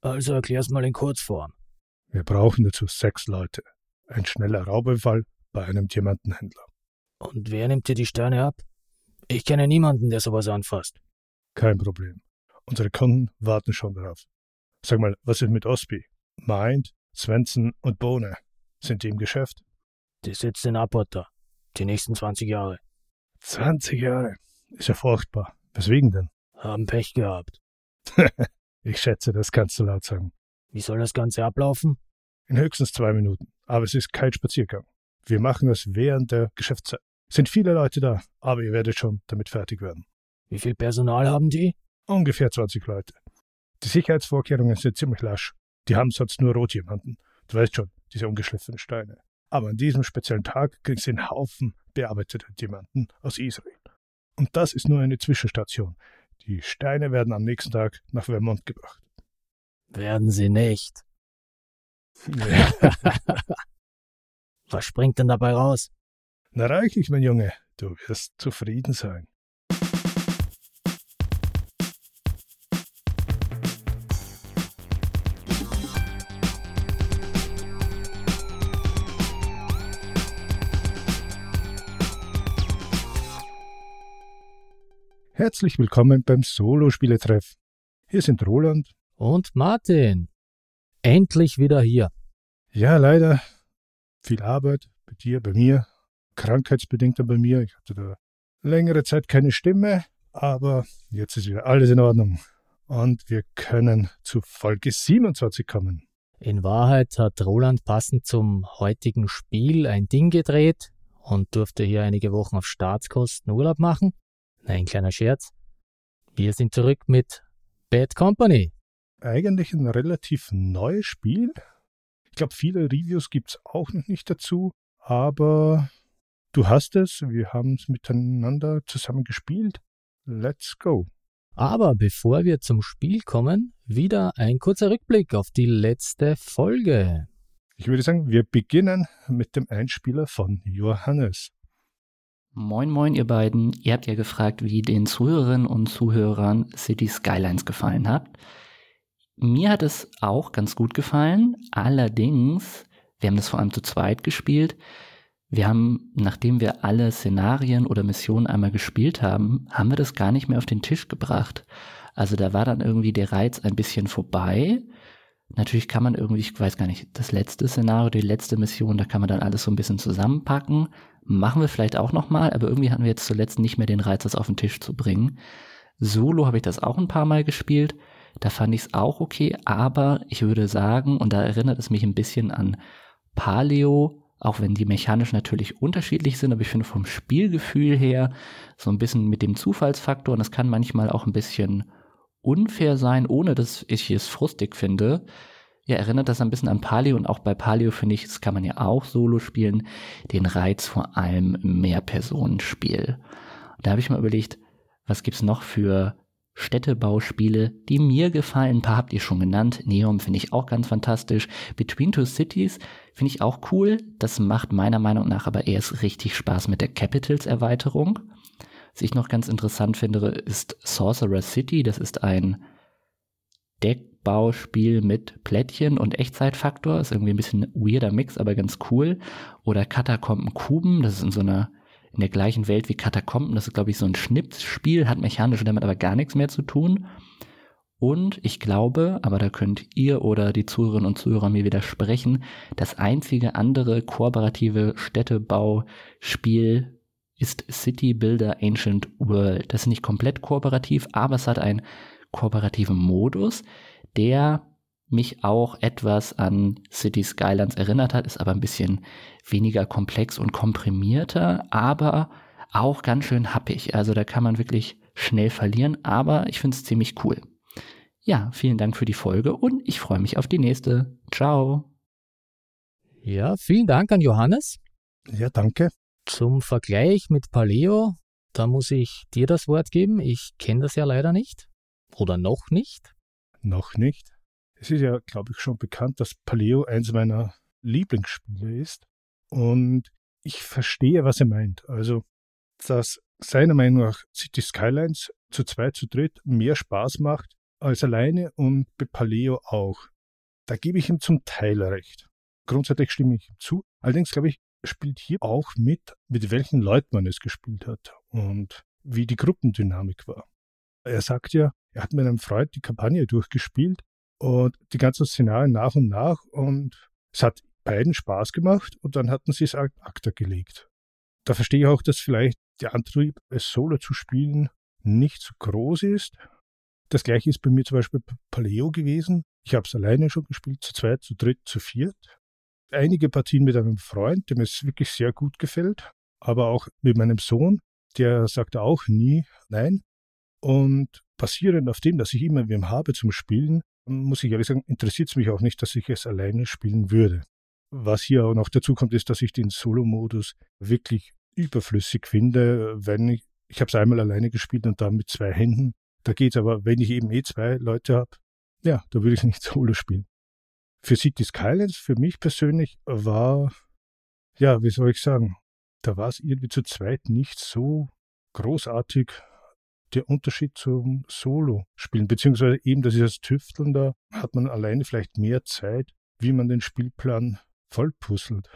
Also erklär's mal in Kurzform. Wir brauchen dazu sechs Leute. Ein schneller Raubüberfall bei einem Diamantenhändler. Und wer nimmt dir die Steine ab? Ich kenne niemanden, der sowas anfasst. Kein Problem. Unsere Kunden warten schon darauf. Sag mal, was ist mit Osby? Mind, Svensson und Bohne? Sind die im Geschäft? Die sitzt in Apota. Die nächsten 20 Jahre. 20 Jahre? Ist ja furchtbar. Weswegen denn? Haben Pech gehabt. ich schätze, das kannst du laut sagen. Wie soll das Ganze ablaufen? In höchstens zwei Minuten. Aber es ist kein Spaziergang. Wir machen das während der Geschäftszeit. Sind viele Leute da, aber ihr werdet schon damit fertig werden. Wie viel Personal haben die? Ungefähr 20 Leute. Die Sicherheitsvorkehrungen sind ziemlich lasch. Die haben sonst nur Rotdiamanten. Du weißt schon, diese ungeschliffenen Steine. Aber an diesem speziellen Tag kriegst du einen Haufen bearbeiteter Diamanten aus Israel. Und das ist nur eine Zwischenstation. Die Steine werden am nächsten Tag nach Vermont gebracht. Werden sie nicht. Was springt denn dabei raus? Na reichlich, mein Junge, du wirst zufrieden sein. Herzlich willkommen beim Solo-Spieletreff. Hier sind Roland und Martin. Endlich wieder hier. Ja, leider. Viel Arbeit bei dir, bei mir, krankheitsbedingter bei mir. Ich hatte da längere Zeit keine Stimme, aber jetzt ist wieder alles in Ordnung. Und wir können zu Folge 27 kommen. In Wahrheit hat Roland passend zum heutigen Spiel ein Ding gedreht und durfte hier einige Wochen auf Staatskosten Urlaub machen. Ein kleiner Scherz. Wir sind zurück mit Bad Company. Eigentlich ein relativ neues Spiel. Ich glaube, viele Reviews gibt es auch noch nicht dazu, aber du hast es, wir haben es miteinander zusammen gespielt. Let's go. Aber bevor wir zum Spiel kommen, wieder ein kurzer Rückblick auf die letzte Folge. Ich würde sagen, wir beginnen mit dem Einspieler von Johannes. Moin, moin, ihr beiden. Ihr habt ja gefragt, wie den Zuhörerinnen und Zuhörern City Skylines gefallen hat. Mir hat es auch ganz gut gefallen. Allerdings, wir haben das vor allem zu zweit gespielt. Wir haben, nachdem wir alle Szenarien oder Missionen einmal gespielt haben, haben wir das gar nicht mehr auf den Tisch gebracht. Also da war dann irgendwie der Reiz ein bisschen vorbei. Natürlich kann man irgendwie, ich weiß gar nicht, das letzte Szenario, die letzte Mission, da kann man dann alles so ein bisschen zusammenpacken. Machen wir vielleicht auch nochmal, aber irgendwie hatten wir jetzt zuletzt nicht mehr den Reiz, das auf den Tisch zu bringen. Solo habe ich das auch ein paar Mal gespielt. Da fand ich es auch okay, aber ich würde sagen, und da erinnert es mich ein bisschen an Paleo, auch wenn die mechanisch natürlich unterschiedlich sind, aber ich finde vom Spielgefühl her so ein bisschen mit dem Zufallsfaktor, und das kann manchmal auch ein bisschen unfair sein, ohne dass ich es frustig finde. Ja, erinnert das ein bisschen an Paleo und auch bei Paleo finde ich, das kann man ja auch solo spielen, den Reiz vor allem Mehrpersonenspiel. Da habe ich mal überlegt, was gibt's noch für Städtebauspiele, die mir gefallen. Ein paar habt ihr schon genannt. Neom finde ich auch ganz fantastisch. Between Two Cities finde ich auch cool. Das macht meiner Meinung nach aber erst richtig Spaß mit der Capitals Erweiterung. Was ich noch ganz interessant finde, ist Sorcerer City. Das ist ein Deckbauspiel mit Plättchen und Echtzeitfaktor. Ist irgendwie ein bisschen weirder Mix, aber ganz cool. Oder Katakomben Kuben. Das ist in so einer in der gleichen Welt wie Katakomben. Das ist, glaube ich, so ein Schnipsspiel, hat mechanisch damit aber gar nichts mehr zu tun. Und ich glaube, aber da könnt ihr oder die Zuhörerinnen und Zuhörer mir widersprechen, das einzige andere kooperative Städtebauspiel ist City Builder Ancient World. Das ist nicht komplett kooperativ, aber es hat einen kooperativen Modus, der mich auch etwas an City Skylines erinnert hat, ist aber ein bisschen weniger komplex und komprimierter, aber auch ganz schön happig. Also da kann man wirklich schnell verlieren, aber ich finde es ziemlich cool. Ja, vielen Dank für die Folge und ich freue mich auf die nächste. Ciao. Ja, vielen Dank an Johannes. Ja, danke. Zum Vergleich mit Paleo, da muss ich dir das Wort geben. Ich kenne das ja leider nicht. Oder noch nicht. Noch nicht. Es ist ja, glaube ich, schon bekannt, dass Paleo eins meiner Lieblingsspiele ist. Und ich verstehe, was er meint. Also, dass seiner Meinung nach City Skylines zu zweit, zu dritt mehr Spaß macht, als alleine und bei Paleo auch. Da gebe ich ihm zum Teil recht. Grundsätzlich stimme ich ihm zu. Allerdings glaube ich, spielt hier auch mit, mit welchen Leuten man es gespielt hat und wie die Gruppendynamik war. Er sagt ja, er hat mit einem Freund die Kampagne durchgespielt und die ganzen Szenarien nach und nach und es hat beiden Spaß gemacht und dann hatten sie es ad acta gelegt. Da verstehe ich auch, dass vielleicht der Antrieb, es solo zu spielen, nicht so groß ist. Das gleiche ist bei mir zum Beispiel Paleo gewesen. Ich habe es alleine schon gespielt, zu zweit, zu dritt, zu viert. Einige Partien mit einem Freund, dem es wirklich sehr gut gefällt, aber auch mit meinem Sohn, der sagt auch nie nein. Und basierend auf dem, dass ich immer wem habe zum Spielen, muss ich ehrlich sagen, interessiert es mich auch nicht, dass ich es alleine spielen würde. Was hier auch noch dazu kommt, ist, dass ich den Solo-Modus wirklich überflüssig finde, wenn ich, ich habe es einmal alleine gespielt und dann mit zwei Händen. Da geht's aber, wenn ich eben eh zwei Leute habe, ja, da würde ich nicht Solo spielen. Für City Skylines, für mich persönlich, war, ja, wie soll ich sagen, da war es irgendwie zu zweit nicht so großartig der Unterschied zum Solo-Spielen, beziehungsweise eben, das ist das Tüfteln, da hat man alleine vielleicht mehr Zeit, wie man den Spielplan vollpuzzelt.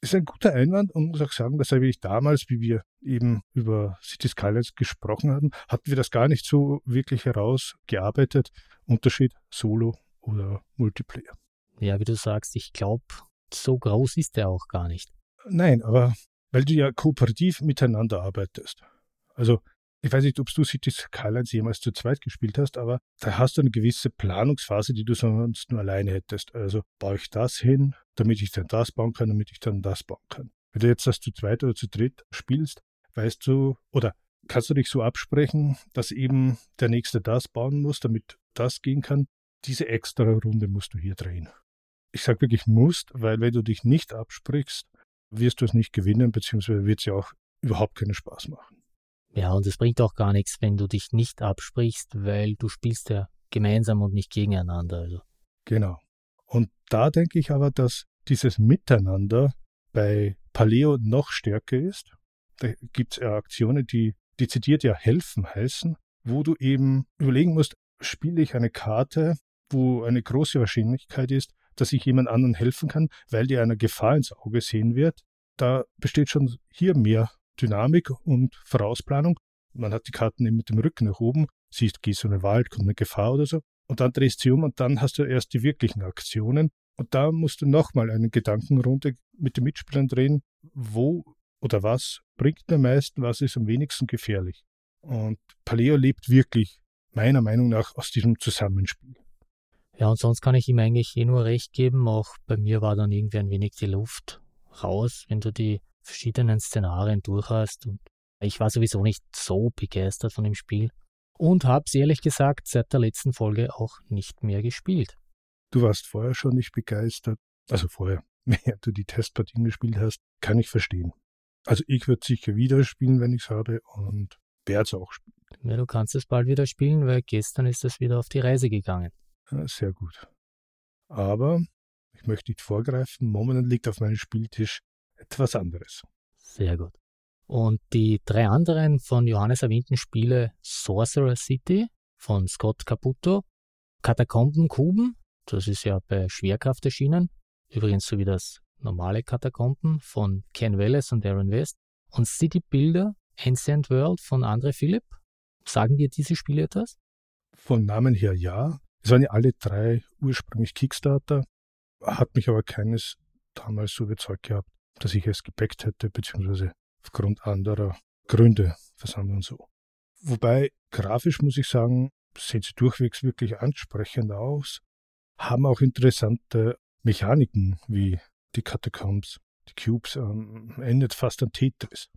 Ist ein guter Einwand und muss auch sagen, dass ich damals, wie wir eben über City Skylines gesprochen hatten, hatten wir das gar nicht so wirklich herausgearbeitet. Unterschied Solo oder Multiplayer. Ja, wie du sagst, ich glaube, so groß ist der auch gar nicht. Nein, aber weil du ja kooperativ miteinander arbeitest. Also ich weiß nicht, ob du Cities Skylines jemals zu zweit gespielt hast, aber da hast du eine gewisse Planungsphase, die du sonst nur alleine hättest. Also baue ich das hin, damit ich dann das bauen kann, damit ich dann das bauen kann. Wenn du jetzt das zu zweit oder zu dritt spielst, weißt du, oder kannst du dich so absprechen, dass eben der Nächste das bauen muss, damit das gehen kann. Diese extra Runde musst du hier drehen. Ich sage wirklich musst, weil wenn du dich nicht absprichst, wirst du es nicht gewinnen, beziehungsweise wird es ja auch überhaupt keinen Spaß machen. Ja, und es bringt auch gar nichts, wenn du dich nicht absprichst, weil du spielst ja gemeinsam und nicht gegeneinander. Also. Genau. Und da denke ich aber, dass dieses Miteinander bei Paleo noch stärker ist. Da gibt es ja Aktionen, die dezidiert ja helfen heißen, wo du eben überlegen musst, spiele ich eine Karte, wo eine große Wahrscheinlichkeit ist, dass ich jemand anderen helfen kann, weil dir eine Gefahr ins Auge sehen wird. Da besteht schon hier mehr Dynamik und Vorausplanung. Man hat die Karten eben mit dem Rücken nach oben, siehst, gehst du in den Wald, kommt eine Gefahr oder so. Und dann drehst du sie um und dann hast du erst die wirklichen Aktionen. Und da musst du nochmal eine Gedankenrunde mit den Mitspielern drehen, wo oder was bringt am meisten, was ist am wenigsten gefährlich. Und Paleo lebt wirklich, meiner Meinung nach, aus diesem Zusammenspiel. Ja, und sonst kann ich ihm eigentlich eh nur recht geben. Auch bei mir war dann irgendwie ein wenig die Luft raus, wenn du die verschiedenen Szenarien durch hast. Und ich war sowieso nicht so begeistert von dem Spiel und habe es ehrlich gesagt seit der letzten Folge auch nicht mehr gespielt. Du warst vorher schon nicht begeistert. Also vorher, während du die Testpartien gespielt hast, kann ich verstehen. Also ich würde sicher wieder spielen, wenn ich es habe und werde es auch spielen. Ja, du kannst es bald wieder spielen, weil gestern ist es wieder auf die Reise gegangen. Ja, sehr gut. Aber ich möchte nicht vorgreifen. Momentan liegt auf meinem Spieltisch etwas anderes. Sehr gut. Und die drei anderen von Johannes erwähnten Spiele Sorcerer City von Scott Caputo, Katakomben Kuben, das ist ja bei Schwerkraft erschienen, übrigens so wie das normale Katakomben von Ken Welles und Aaron West, und City Builder Ancient World von Andre Philipp. Sagen dir diese Spiele etwas? Von Namen her ja. Es waren ja alle drei ursprünglich Kickstarter, hat mich aber keines damals so überzeugt gehabt dass ich es gebackt hätte, beziehungsweise aufgrund anderer Gründe versammelt und so. Wobei, grafisch muss ich sagen, sehen sie durchwegs wirklich ansprechend aus, haben auch interessante Mechaniken wie die Catacombs, die Cubes, ähm, endet fast an Tetris.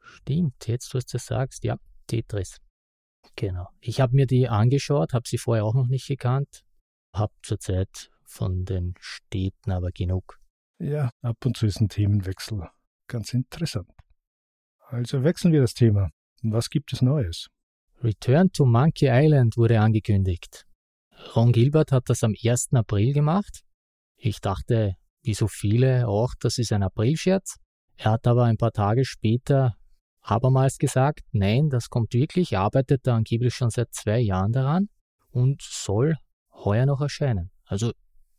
Stimmt, jetzt, was du sagst, ja, Tetris. Genau. Ich habe mir die angeschaut, habe sie vorher auch noch nicht gekannt, habe zurzeit von den Städten aber genug. Ja, ab und zu ist ein Themenwechsel ganz interessant. Also wechseln wir das Thema. Was gibt es Neues? Return to Monkey Island wurde angekündigt. Ron Gilbert hat das am 1. April gemacht. Ich dachte, wie so viele auch, das ist ein Aprilscherz. Er hat aber ein paar Tage später abermals gesagt, nein, das kommt wirklich, er arbeitet da angeblich schon seit zwei Jahren daran. und soll heuer noch erscheinen. Also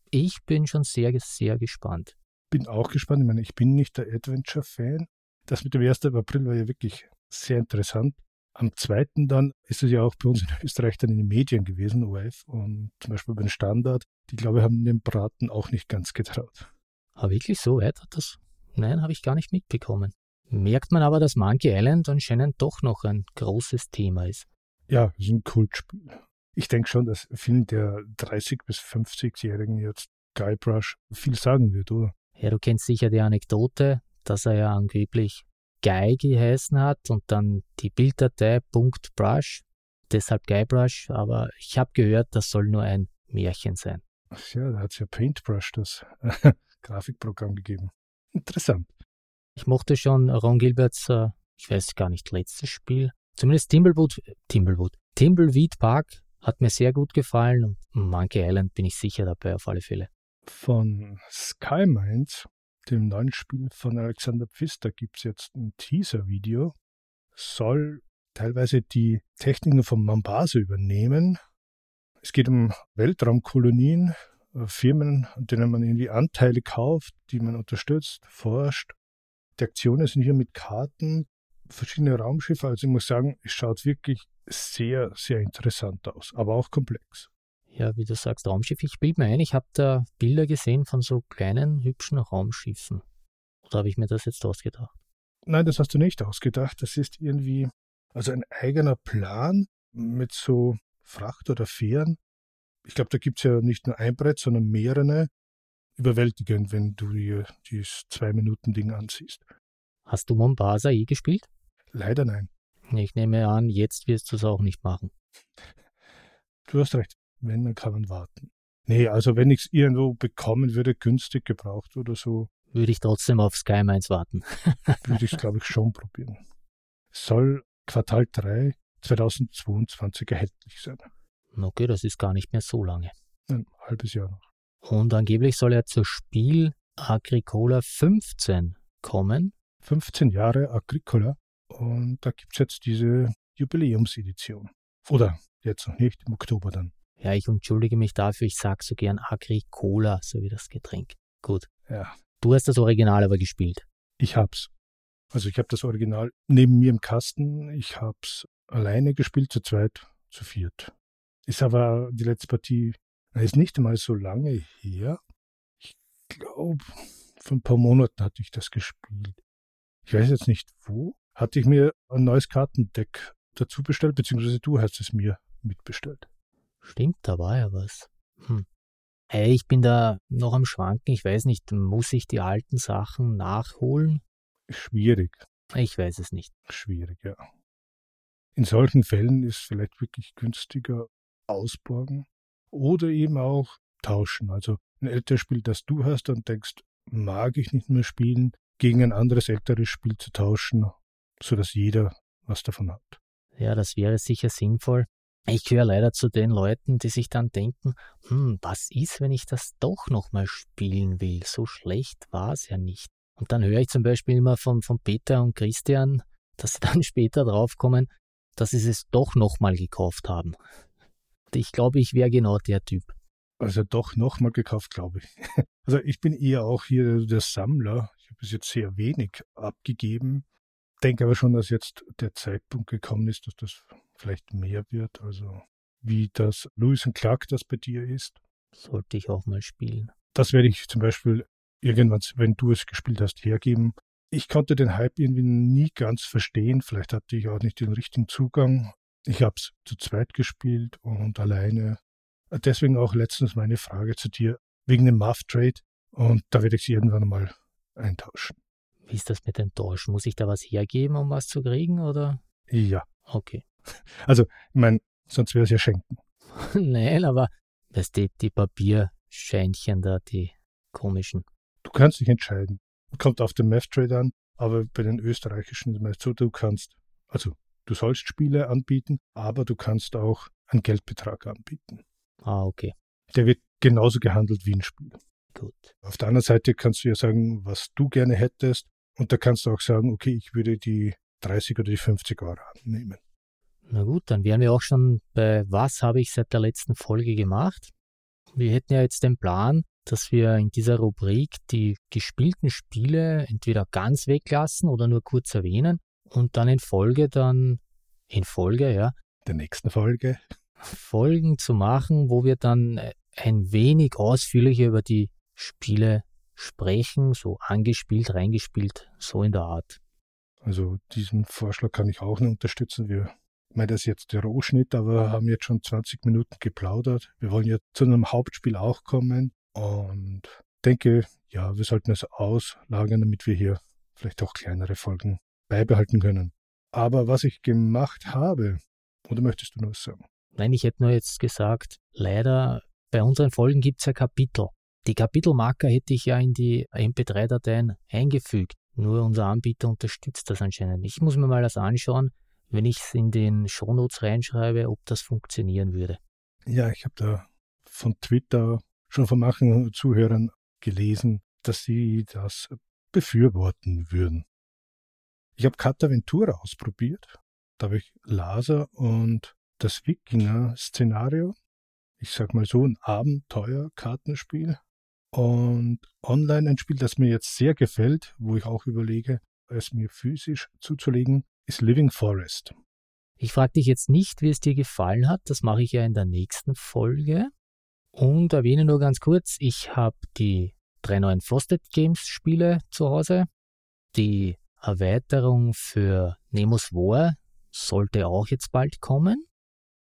ich bin schon sehr, sehr gespannt. Bin auch gespannt. Ich meine, ich bin nicht der Adventure-Fan. Das mit dem 1. April war ja wirklich sehr interessant. Am 2. dann ist es ja auch bei uns in Österreich dann in den Medien gewesen, ORF, und zum Beispiel beim Standard. Die, glaube ich, haben dem Braten auch nicht ganz getraut. Aber wirklich so weit hat das? Nein, habe ich gar nicht mitbekommen. Merkt man aber, dass Monkey Island anscheinend doch noch ein großes Thema ist. Ja, ist ein Kultspiel. Ich denke schon, dass vielen der 30- bis 50-Jährigen jetzt Guybrush viel sagen wird, oder? Ja, du kennst sicher die Anekdote, dass er ja angeblich Guy geheißen hat und dann die Bilddatei .brush, deshalb Guybrush, aber ich habe gehört, das soll nur ein Märchen sein. Ach ja, da hat es ja Paintbrush, das Grafikprogramm gegeben. Interessant. Ich mochte schon Ron Gilberts, äh, ich weiß gar nicht, letztes Spiel. Zumindest Timblewood, Timblewood, Timbleweed Park hat mir sehr gut gefallen und Monkey Island bin ich sicher dabei auf alle Fälle. Von Sky Mines, dem neuen Spiel von Alexander Pfister, gibt es jetzt ein Teaser-Video. Soll teilweise die Techniken von Mombasa übernehmen. Es geht um Weltraumkolonien, äh, Firmen, an denen man irgendwie Anteile kauft, die man unterstützt, forscht. Die Aktionen sind hier mit Karten, verschiedene Raumschiffe. Also ich muss sagen, es schaut wirklich sehr, sehr interessant aus, aber auch komplex. Ja, wie du sagst, Raumschiff. Ich bilde mir ein, ich habe da Bilder gesehen von so kleinen, hübschen Raumschiffen. Oder habe ich mir das jetzt ausgedacht? Nein, das hast du nicht ausgedacht. Das ist irgendwie also ein eigener Plan mit so Fracht oder Fähren. Ich glaube, da gibt es ja nicht nur ein Brett, sondern mehrere. Überwältigend, wenn du dir dieses Zwei-Minuten-Ding ansiehst. Hast du Mombasa je gespielt? Leider nein. Ich nehme an, jetzt wirst du es auch nicht machen. Du hast recht. Wenn, dann kann man warten. Nee, also wenn ich es irgendwo bekommen würde, günstig gebraucht oder so. Würde ich trotzdem auf Sky Mines warten. würde ich es, glaube ich, schon probieren. Soll Quartal 3 2022 erhältlich sein. Okay, das ist gar nicht mehr so lange. Ein halbes Jahr noch. Und angeblich soll er zur Spiel Agricola 15 kommen. 15 Jahre Agricola. Und da gibt es jetzt diese Jubiläumsedition. Oder jetzt noch nicht, im Oktober dann. Ja, ich entschuldige mich dafür, ich sage so gern Agricola, so wie das Getränk. Gut. Ja. Du hast das Original aber gespielt. Ich hab's. Also ich habe das Original neben mir im Kasten. Ich hab's alleine gespielt, zu zweit, zu viert. Ist aber die letzte Partie, ist nicht einmal so lange her. Ich glaube, vor ein paar Monaten hatte ich das gespielt. Ich weiß jetzt nicht wo. Hatte ich mir ein neues Kartendeck dazu bestellt, beziehungsweise du hast es mir mitbestellt. Stimmt, da war ja was. Hm. Hey, ich bin da noch am Schwanken. Ich weiß nicht, muss ich die alten Sachen nachholen? Schwierig. Ich weiß es nicht. Schwierig, ja. In solchen Fällen ist vielleicht wirklich günstiger ausborgen oder eben auch tauschen. Also ein älteres Spiel, das du hast und denkst, mag ich nicht mehr spielen, gegen ein anderes älteres Spiel zu tauschen, sodass jeder was davon hat. Ja, das wäre sicher sinnvoll. Ich höre leider zu den Leuten, die sich dann denken, hm, was ist, wenn ich das doch nochmal spielen will? So schlecht war es ja nicht. Und dann höre ich zum Beispiel immer von, von Peter und Christian, dass sie dann später draufkommen, dass sie es doch nochmal gekauft haben. Ich glaube, ich wäre genau der Typ. Also doch nochmal gekauft, glaube ich. Also ich bin eher auch hier der Sammler. Ich habe bis jetzt sehr wenig abgegeben. Denke aber schon, dass jetzt der Zeitpunkt gekommen ist, dass das vielleicht mehr wird. Also wie das Lewis und Clark das bei dir ist. Sollte ich auch mal spielen. Das werde ich zum Beispiel irgendwann, wenn du es gespielt hast, hergeben. Ich konnte den Hype irgendwie nie ganz verstehen. Vielleicht hatte ich auch nicht den richtigen Zugang. Ich habe es zu zweit gespielt und alleine. Deswegen auch letztens meine Frage zu dir wegen dem Muff Trade. Und da werde ich sie irgendwann mal eintauschen. Wie ist das mit dem Tauschen? Muss ich da was hergeben, um was zu kriegen, oder? Ja. Okay. Also, ich meine, sonst wäre es ja schenken. Nein, aber das steht die Papierscheinchen da, die komischen. Du kannst dich entscheiden. Kommt auf den Math Trade an, aber bei den österreichischen ist es meist so, du kannst, also du sollst Spiele anbieten, aber du kannst auch einen Geldbetrag anbieten. Ah, okay. Der wird genauso gehandelt wie ein Spiel. Gut. Auf der anderen Seite kannst du ja sagen, was du gerne hättest. Und da kannst du auch sagen, okay, ich würde die 30 oder die 50 Euro annehmen. Na gut, dann wären wir auch schon bei Was habe ich seit der letzten Folge gemacht? Wir hätten ja jetzt den Plan, dass wir in dieser Rubrik die gespielten Spiele entweder ganz weglassen oder nur kurz erwähnen und dann in Folge dann in Folge, ja. Der nächsten Folge. Folgen zu machen, wo wir dann ein wenig ausführlicher über die Spiele sprechen, so angespielt, reingespielt, so in der Art. Also diesen Vorschlag kann ich auch nur unterstützen. Wir ich meine, das ist jetzt der Rohschnitt, aber haben jetzt schon 20 Minuten geplaudert. Wir wollen jetzt zu einem Hauptspiel auch kommen und denke, ja, wir sollten es auslagern, damit wir hier vielleicht auch kleinere Folgen beibehalten können. Aber was ich gemacht habe, oder möchtest du noch was sagen? Nein, ich hätte nur jetzt gesagt, leider bei unseren Folgen gibt es ja Kapitel. Die Kapitelmarker hätte ich ja in die MP3-Dateien eingefügt. Nur unser Anbieter unterstützt das anscheinend. Ich muss mir mal das anschauen, wenn ich es in den Shownotes reinschreibe, ob das funktionieren würde. Ja, ich habe da von Twitter schon von manchen Zuhörern gelesen, dass sie das befürworten würden. Ich habe Cataventura ausprobiert. Da habe ich Laser und das Wikinger-Szenario. Ich sag mal so ein Abenteuer-Kartenspiel. Und online ein Spiel, das mir jetzt sehr gefällt, wo ich auch überlege, es mir physisch zuzulegen, ist Living Forest. Ich frage dich jetzt nicht, wie es dir gefallen hat. Das mache ich ja in der nächsten Folge. Und erwähne nur ganz kurz, ich habe die drei neuen Frosted Games Spiele zu Hause. Die Erweiterung für Nemos War sollte auch jetzt bald kommen.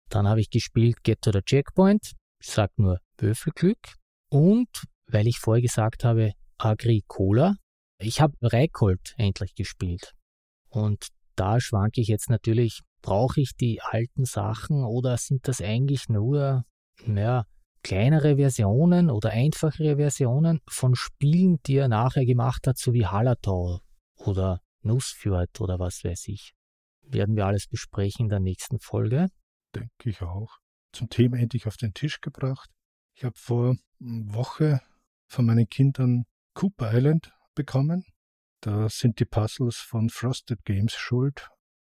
Dann habe ich gespielt Get to the Checkpoint. Ich sage nur Würfelglück. Und weil ich vorher gesagt habe, Agricola, ich habe Reikold endlich gespielt. Und da schwanke ich jetzt natürlich, brauche ich die alten Sachen oder sind das eigentlich nur, ja, kleinere Versionen oder einfachere Versionen von Spielen, die er nachher gemacht hat, so wie Hallertau oder Nussfjord oder was weiß ich. Werden wir alles besprechen in der nächsten Folge. Denke ich auch. Zum Thema endlich auf den Tisch gebracht. Ich habe vor einer Woche von meinen Kindern Cooper Island bekommen. Da sind die Puzzles von Frosted Games schuld.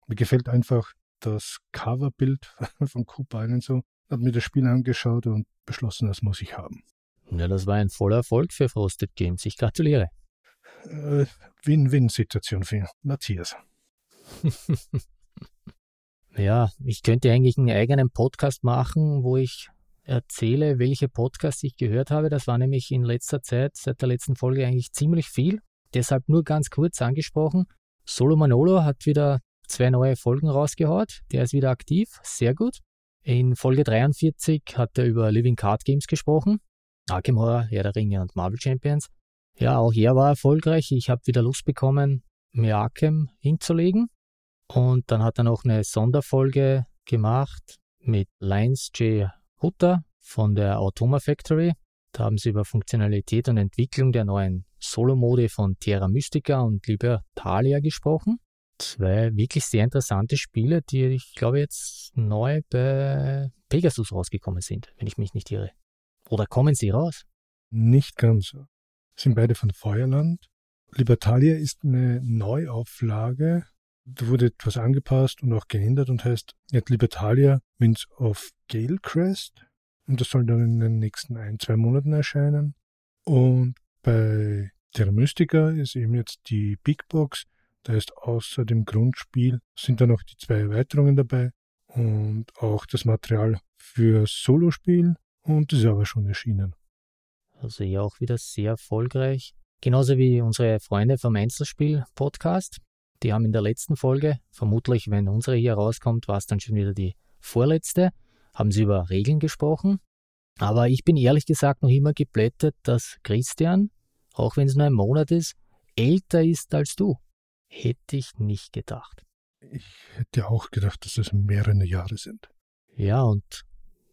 Mir gefällt einfach das Coverbild von Cooper Island so. Hab mir das Spiel angeschaut und beschlossen, das muss ich haben. Ja, das war ein voller Erfolg für Frosted Games. Ich gratuliere. Äh, Win-Win-Situation für Matthias. ja, ich könnte eigentlich einen eigenen Podcast machen, wo ich erzähle, welche Podcasts ich gehört habe. Das war nämlich in letzter Zeit, seit der letzten Folge eigentlich ziemlich viel. Deshalb nur ganz kurz angesprochen. Solo Manolo hat wieder zwei neue Folgen rausgehaut. Der ist wieder aktiv. Sehr gut. In Folge 43 hat er über Living Card Games gesprochen. Arkham Horror, Herr der Ringe und Marvel Champions. Ja, auch er war erfolgreich. Ich habe wieder Lust bekommen, Arkham hinzulegen. Und dann hat er noch eine Sonderfolge gemacht mit Lines J. Hutter von der Automa Factory. Da haben sie über Funktionalität und Entwicklung der neuen Solo-Mode von Terra Mystica und Libertalia gesprochen. Zwei wirklich sehr interessante Spiele, die ich glaube jetzt neu bei Pegasus rausgekommen sind, wenn ich mich nicht irre. Oder kommen sie raus? Nicht ganz. Sind beide von Feuerland. Libertalia ist eine Neuauflage. Da wurde etwas angepasst und auch geändert und heißt jetzt Libertalia Winds of Galecrest. Und das soll dann in den nächsten ein, zwei Monaten erscheinen. Und bei Terra Mystica ist eben jetzt die Big Box. Da ist außer dem Grundspiel sind da noch die zwei Erweiterungen dabei und auch das Material für Solospiel und das ist aber schon erschienen. Also ja auch wieder sehr erfolgreich. Genauso wie unsere Freunde vom Einzelspiel-Podcast. Die haben in der letzten Folge, vermutlich wenn unsere hier rauskommt, war es dann schon wieder die vorletzte, haben sie über Regeln gesprochen. Aber ich bin ehrlich gesagt noch immer geblättert, dass Christian, auch wenn es nur ein Monat ist, älter ist als du. Hätte ich nicht gedacht. Ich hätte auch gedacht, dass es mehrere Jahre sind. Ja, und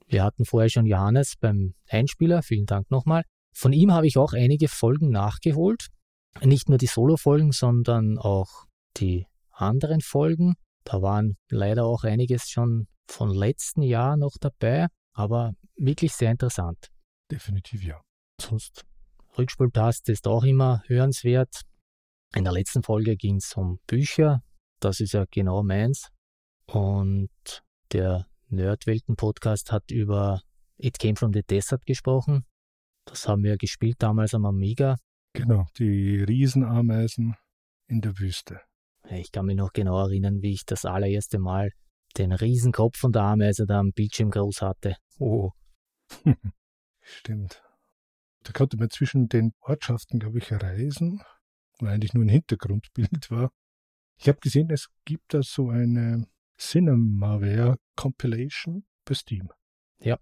wir hatten vorher schon Johannes beim Einspieler, vielen Dank nochmal. Von ihm habe ich auch einige Folgen nachgeholt. Nicht nur die Solo-Folgen, sondern auch die anderen Folgen. Da waren leider auch einiges schon von letzten Jahr noch dabei, aber wirklich sehr interessant. Definitiv ja. Sonst Rückspultaste ist auch immer hörenswert. In der letzten Folge ging es um Bücher. Das ist ja genau meins. und der Nerdwelten-Podcast hat über It Came from the Desert gesprochen. Das haben wir gespielt damals am Amiga. Genau, die Riesenameisen in der Wüste. Ich kann mich noch genau erinnern, wie ich das allererste Mal den Riesenkopf von der Ameise da am Bildschirm groß hatte. Oh. Stimmt. Da konnte man zwischen den Ortschaften, glaube ich, reisen, weil eigentlich nur ein Hintergrundbild war. Ich habe gesehen, es gibt da so eine Cinemaware Compilation bei Steam. Ja,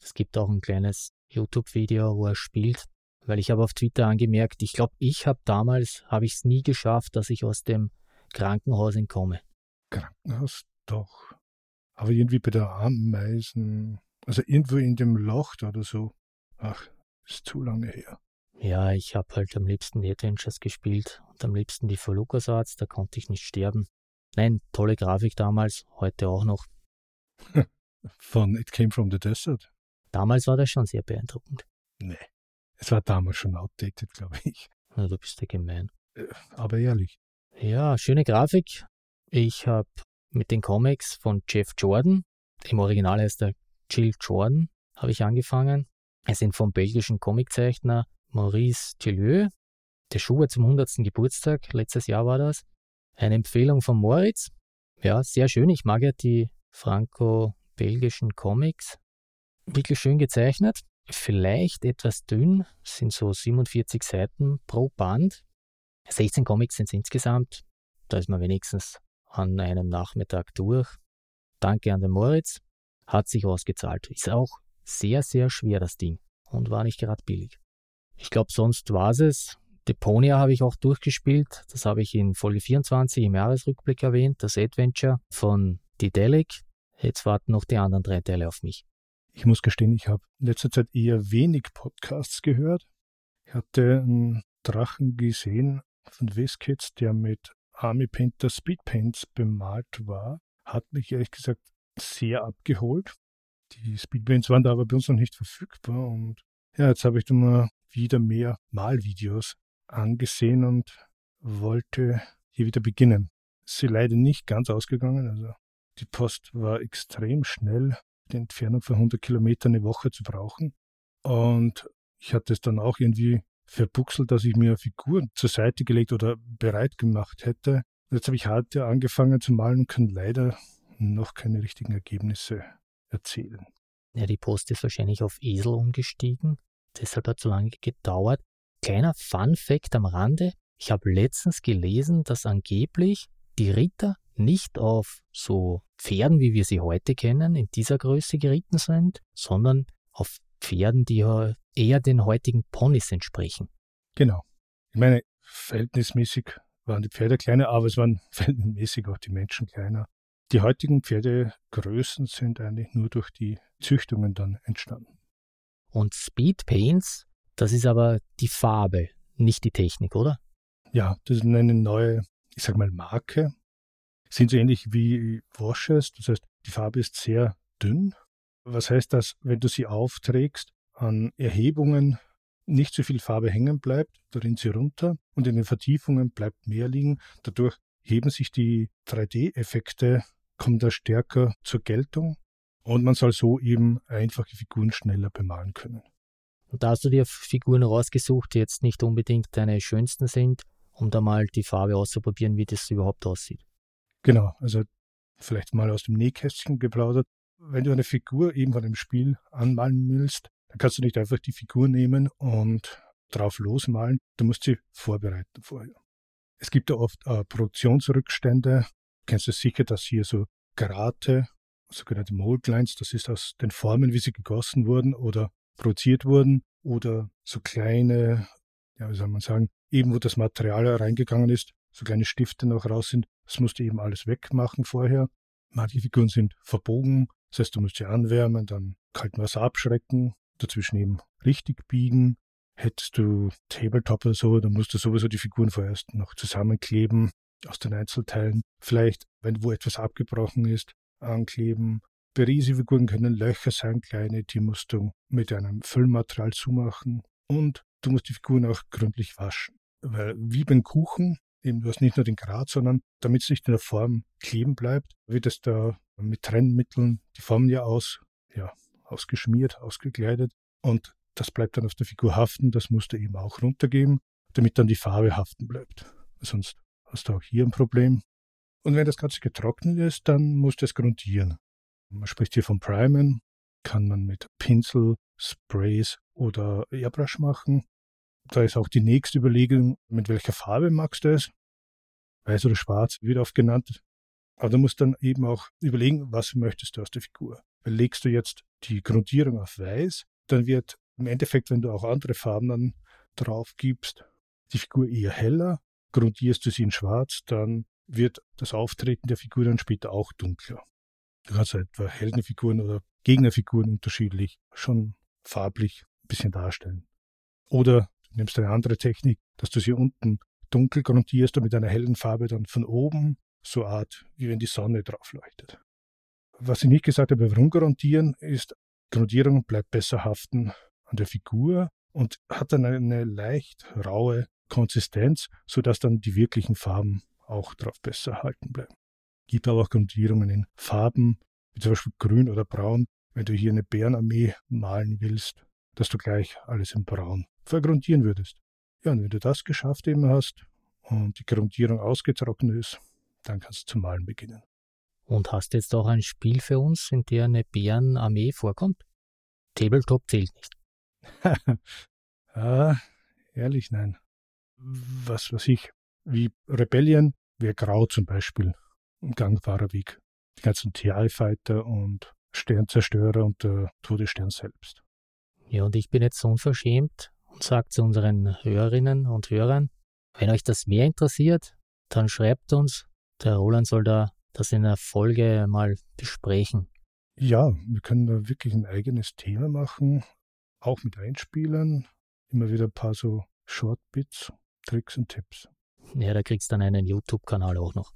es gibt auch ein kleines YouTube-Video, wo er spielt, weil ich habe auf Twitter angemerkt, ich glaube, ich habe damals, habe ich es nie geschafft, dass ich aus dem Krankenhaus entkomme. Krankenhaus doch. Aber irgendwie bei der Ameisen, also irgendwo in dem Loch oder so. Ach, ist zu lange her. Ja, ich habe halt am liebsten die Adventures gespielt und am liebsten die für LucasArts, da konnte ich nicht sterben. Nein, tolle Grafik damals, heute auch noch. Von It Came from the Desert? Damals war das schon sehr beeindruckend. Nee, es war damals schon outdated, glaube ich. Na, du bist ja gemein. Äh, aber ehrlich. Ja, schöne Grafik. Ich habe mit den Comics von Jeff Jordan, im Original heißt er Jill Jordan, habe ich angefangen. Es sind vom belgischen Comiczeichner Maurice Tillieu. Der Schuhe zum 100. Geburtstag, letztes Jahr war das. Eine Empfehlung von Moritz. Ja, sehr schön. Ich mag ja die franco-belgischen Comics. Wirklich schön gezeichnet. Vielleicht etwas dünn, sind so 47 Seiten pro Band. 16 Comics sind es insgesamt. Da ist man wenigstens an einem Nachmittag durch. Danke an den Moritz. Hat sich ausgezahlt. Ist auch sehr, sehr schwer, das Ding. Und war nicht gerade billig. Ich glaube, sonst war es. Deponia habe ich auch durchgespielt. Das habe ich in Folge 24 im Jahresrückblick erwähnt. Das Adventure von Didelic. Jetzt warten noch die anderen drei Teile auf mich. Ich muss gestehen, ich habe in letzter Zeit eher wenig Podcasts gehört. Ich hatte einen Drachen gesehen von WizKids, der mit Army Painter Speedpaints bemalt war. Hat mich ehrlich gesagt sehr abgeholt. Die Speedpaints waren da aber bei uns noch nicht verfügbar und ja, jetzt habe ich dann mal wieder mehr Malvideos angesehen und wollte hier wieder beginnen. Sie leider nicht ganz ausgegangen, also die Post war extrem schnell, die Entfernung von 100 Kilometern eine Woche zu brauchen. Und ich hatte es dann auch irgendwie verbuchselt, dass ich mir Figuren zur Seite gelegt oder bereit gemacht hätte. Jetzt habe ich heute angefangen zu malen und kann leider noch keine richtigen Ergebnisse erzählen. Ja, die Post ist wahrscheinlich auf Esel umgestiegen. Deshalb hat es so lange gedauert. Kleiner Fun Fact am Rande. Ich habe letztens gelesen, dass angeblich die Ritter nicht auf so Pferden, wie wir sie heute kennen, in dieser Größe geritten sind, sondern auf Pferden, die eher den heutigen Ponys entsprechen. Genau. Ich meine, verhältnismäßig waren die Pferde kleiner, aber es waren verhältnismäßig auch die Menschen kleiner. Die heutigen Pferdegrößen sind eigentlich nur durch die Züchtungen dann entstanden. Und Speed Paints, das ist aber die Farbe, nicht die Technik, oder? Ja, das ist eine neue, ich sag mal, Marke. Sind so ähnlich wie Washes, das heißt, die Farbe ist sehr dünn. Was heißt das, wenn du sie aufträgst, an Erhebungen nicht so viel Farbe hängen bleibt, da rinnt sie runter und in den Vertiefungen bleibt mehr liegen. Dadurch heben sich die 3D-Effekte, kommen da stärker zur Geltung und man soll so eben einfache Figuren schneller bemalen können. Und da hast du dir Figuren rausgesucht, die jetzt nicht unbedingt deine schönsten sind, um da mal die Farbe auszuprobieren, wie das überhaupt aussieht. Genau, also vielleicht mal aus dem Nähkästchen geplaudert. Wenn du eine Figur eben von dem Spiel anmalen willst, dann kannst du nicht einfach die Figur nehmen und drauf losmalen. Du musst sie vorbereiten vorher. Es gibt da oft äh, Produktionsrückstände. Du kennst es sicher, dass hier so Grate, sogenannte Moldlines, das ist aus den Formen, wie sie gegossen wurden oder produziert wurden, oder so kleine, ja, wie soll man sagen, eben wo das Material reingegangen ist, so kleine Stifte noch raus sind. Das musst du eben alles wegmachen vorher. Manche Figuren sind verbogen, das heißt, du musst sie anwärmen, dann kalten Wasser abschrecken, dazwischen eben richtig biegen. Hättest du Tabletop oder so, dann musst du sowieso die Figuren vorerst noch zusammenkleben aus den Einzelteilen. Vielleicht, wenn wo etwas abgebrochen ist, ankleben. Berisi-Figuren können Löcher sein, kleine, die musst du mit einem Füllmaterial zumachen. Und du musst die Figuren auch gründlich waschen. Weil wie beim Kuchen, Eben, du hast nicht nur den Grad, sondern damit es nicht in der Form kleben bleibt, wird es da mit Trennmitteln die Formen ja aus, ja, ausgeschmiert, ausgekleidet und das bleibt dann auf der Figur haften. Das musst du eben auch runtergeben, damit dann die Farbe haften bleibt. Sonst hast du auch hier ein Problem. Und wenn das Ganze getrocknet ist, dann musst du es grundieren. Man spricht hier von Primen, kann man mit Pinsel, Sprays oder Airbrush machen. Da ist auch die nächste Überlegung, mit welcher Farbe magst du es? Weiß oder schwarz wird oft genannt. Aber du musst dann eben auch überlegen, was möchtest du aus der Figur. Weil legst du jetzt die Grundierung auf weiß, dann wird im Endeffekt, wenn du auch andere Farben dann drauf gibst, die Figur eher heller. Grundierst du sie in schwarz, dann wird das Auftreten der Figur dann später auch dunkler. Du kannst etwa Heldenfiguren oder Gegnerfiguren unterschiedlich schon farblich ein bisschen darstellen. Oder nimmst eine andere Technik, dass du sie unten dunkel grundierst und mit einer hellen Farbe dann von oben so Art, wie wenn die Sonne drauf leuchtet. Was ich nicht gesagt habe, warum grundieren, ist, Grundierung bleibt besser haften an der Figur und hat dann eine leicht raue Konsistenz, sodass dann die wirklichen Farben auch drauf besser halten bleiben. Gibt aber auch Grundierungen in Farben, wie zum Beispiel grün oder braun, wenn du hier eine Bärenarmee malen willst, dass du gleich alles in braun vergrundieren würdest. Ja, und wenn du das geschafft eben hast und die Grundierung ausgetrocknet ist, dann kannst du zum Malen beginnen. Und hast jetzt auch ein Spiel für uns, in der eine Bärenarmee vorkommt? Tabletop zählt nicht. ah, ehrlich, nein. Was weiß ich, wie Rebellion wäre Grau zum Beispiel ein gangbarer Weg. Die ganzen TI-Fighter und Sternzerstörer und der Todesstern selbst. Ja, und ich bin jetzt unverschämt und sage zu unseren Hörerinnen und Hörern, wenn euch das mehr interessiert, dann schreibt uns. Der Roland soll da das in der Folge mal besprechen. Ja, wir können da wirklich ein eigenes Thema machen, auch mit Einspielern. Immer wieder ein paar so Shortbits, Tricks und Tipps. Ja, da kriegst du dann einen YouTube-Kanal auch noch.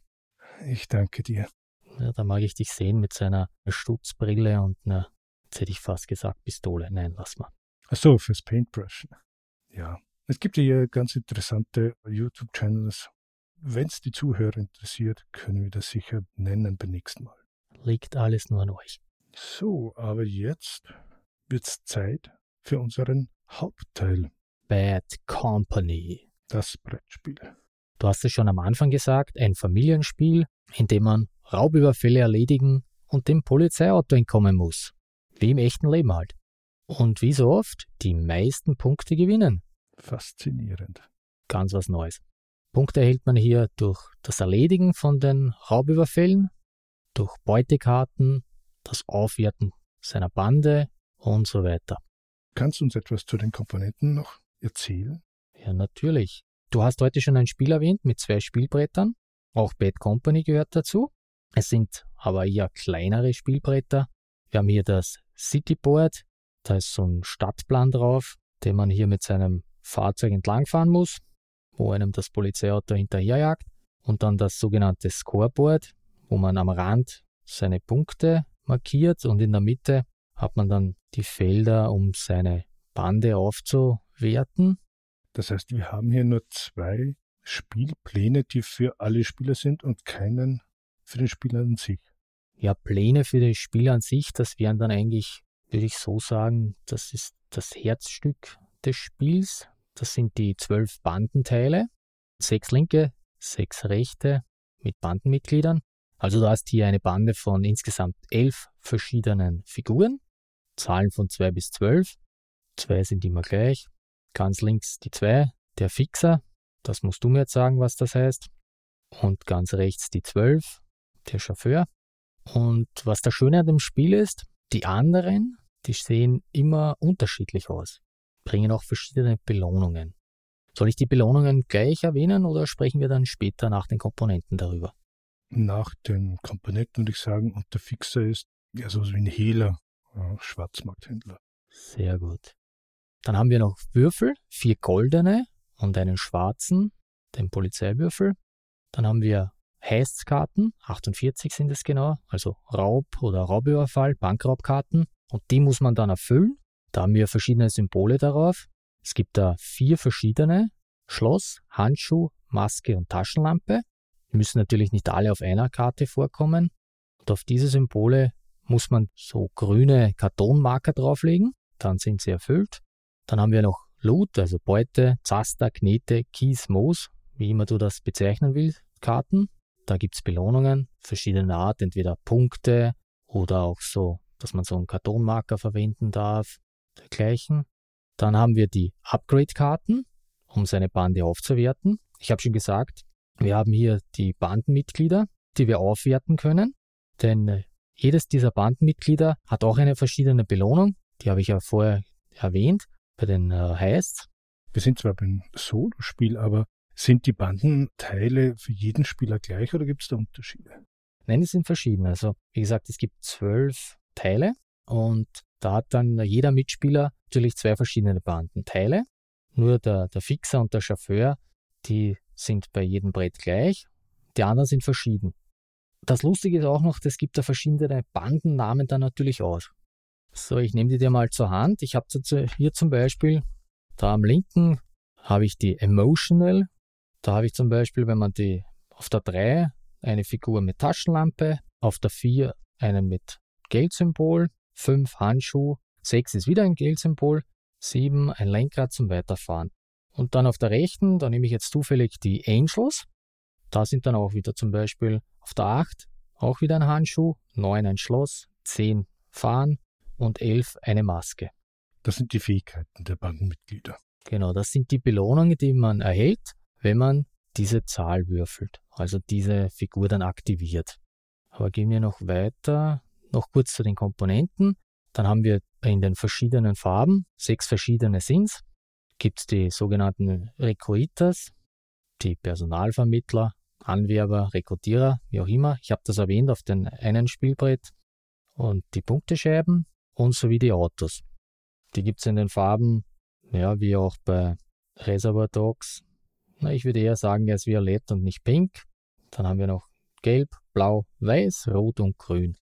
Ich danke dir. Ja, da mag ich dich sehen mit seiner Stutzbrille und einer, jetzt hätte ich fast gesagt, Pistole. Nein, lass mal. Ach so, fürs Paintbrush. Ja. Es gibt ja ganz interessante YouTube-Channels. Wenn es die Zuhörer interessiert, können wir das sicher nennen beim nächsten Mal. Liegt alles nur an euch. So, aber jetzt wird's Zeit für unseren Hauptteil. Bad Company. Das Brettspiel. Du hast es schon am Anfang gesagt, ein Familienspiel, in dem man Raubüberfälle erledigen und dem Polizeiauto entkommen muss. Wie im echten Leben halt. Und wie so oft, die meisten Punkte gewinnen. Faszinierend. Ganz was Neues. Punkte erhält man hier durch das Erledigen von den Raubüberfällen, durch Beutekarten, das Aufwerten seiner Bande und so weiter. Kannst du uns etwas zu den Komponenten noch erzählen? Ja, natürlich. Du hast heute schon ein Spiel erwähnt mit zwei Spielbrettern. Auch Bad Company gehört dazu. Es sind aber eher kleinere Spielbretter. Wir haben hier das Cityboard. Da ist so ein Stadtplan drauf, den man hier mit seinem Fahrzeug entlangfahren muss, wo einem das Polizeiauto hinterherjagt. Und dann das sogenannte Scoreboard, wo man am Rand seine Punkte markiert und in der Mitte hat man dann die Felder, um seine Bande aufzuwerten. Das heißt, wir haben hier nur zwei Spielpläne, die für alle Spieler sind und keinen für den Spieler an sich. Ja, Pläne für den Spieler an sich, das wären dann eigentlich, würde ich so sagen, das ist das Herzstück des Spiels. Das sind die zwölf Bandenteile, sechs linke, sechs rechte mit Bandenmitgliedern. Also du hast hier eine Bande von insgesamt elf verschiedenen Figuren, Zahlen von zwei bis zwölf. Zwei sind immer gleich. Ganz links die zwei, der Fixer, das musst du mir jetzt sagen, was das heißt. Und ganz rechts die zwölf, der Chauffeur. Und was das Schöne an dem Spiel ist, die anderen, die sehen immer unterschiedlich aus, bringen auch verschiedene Belohnungen. Soll ich die Belohnungen gleich erwähnen oder sprechen wir dann später nach den Komponenten darüber? Nach den Komponenten würde ich sagen, und der Fixer ist ja so wie ein Hehler, ja, Schwarzmarkthändler. Sehr gut. Dann haben wir noch Würfel, vier goldene und einen schwarzen, den Polizeiwürfel. Dann haben wir Heistkarten, 48 sind es genau, also Raub oder Raubüberfall, Bankraubkarten. Und die muss man dann erfüllen. Da haben wir verschiedene Symbole darauf. Es gibt da vier verschiedene. Schloss, Handschuh, Maske und Taschenlampe. Die müssen natürlich nicht alle auf einer Karte vorkommen. Und auf diese Symbole muss man so grüne Kartonmarker drauflegen, dann sind sie erfüllt. Dann haben wir noch Loot, also Beute, Zaster, Knete, Kies, Moos, wie immer du das bezeichnen willst, Karten. Da gibt es Belohnungen verschiedener Art, entweder Punkte oder auch so, dass man so einen Kartonmarker verwenden darf, dergleichen. Dann haben wir die Upgrade-Karten, um seine Bande aufzuwerten. Ich habe schon gesagt, wir haben hier die Bandenmitglieder, die wir aufwerten können, denn äh, jedes dieser Bandenmitglieder hat auch eine verschiedene Belohnung, die habe ich ja vorher erwähnt, bei den äh, Heists. Wir sind zwar beim Solo-Spiel, aber sind die Bandenteile für jeden Spieler gleich oder gibt es da Unterschiede? Nein, die sind verschieden. Also, wie gesagt, es gibt zwölf Teile und da hat dann jeder Mitspieler natürlich zwei verschiedene Bandenteile. Nur der, der Fixer und der Chauffeur, die sind bei jedem Brett gleich. Die anderen sind verschieden. Das Lustige ist auch noch, es gibt da verschiedene Bandennamen dann natürlich aus. So, ich nehme die dir mal zur Hand. Ich habe hier zum Beispiel, da am linken habe ich die Emotional. Da habe ich zum Beispiel, wenn man die auf der 3 eine Figur mit Taschenlampe, auf der 4 einen mit Geldsymbol, 5 Handschuh, 6 ist wieder ein Geldsymbol, 7 ein Lenkrad zum Weiterfahren. Und dann auf der rechten, da nehme ich jetzt zufällig die Angels. Da sind dann auch wieder zum Beispiel auf der 8 auch wieder ein Handschuh, 9 ein Schloss, 10 Fahren und 11 eine Maske. Das sind die Fähigkeiten der Bandenmitglieder. Genau, das sind die Belohnungen, die man erhält, wenn man diese Zahl würfelt, also diese Figur dann aktiviert. Aber gehen wir noch weiter, noch kurz zu den Komponenten. Dann haben wir in den verschiedenen Farben, sechs verschiedene Sins, gibt es die sogenannten Recruiters, die Personalvermittler, Anwerber, Rekrutierer, wie auch immer. Ich habe das erwähnt auf dem einen Spielbrett. Und die Punktescheiben und sowie die Autos. Die gibt es in den Farben, ja, wie auch bei Reservoir Dogs. Na, ich würde eher sagen, er ist violett und nicht pink. Dann haben wir noch gelb, blau, weiß, rot und grün.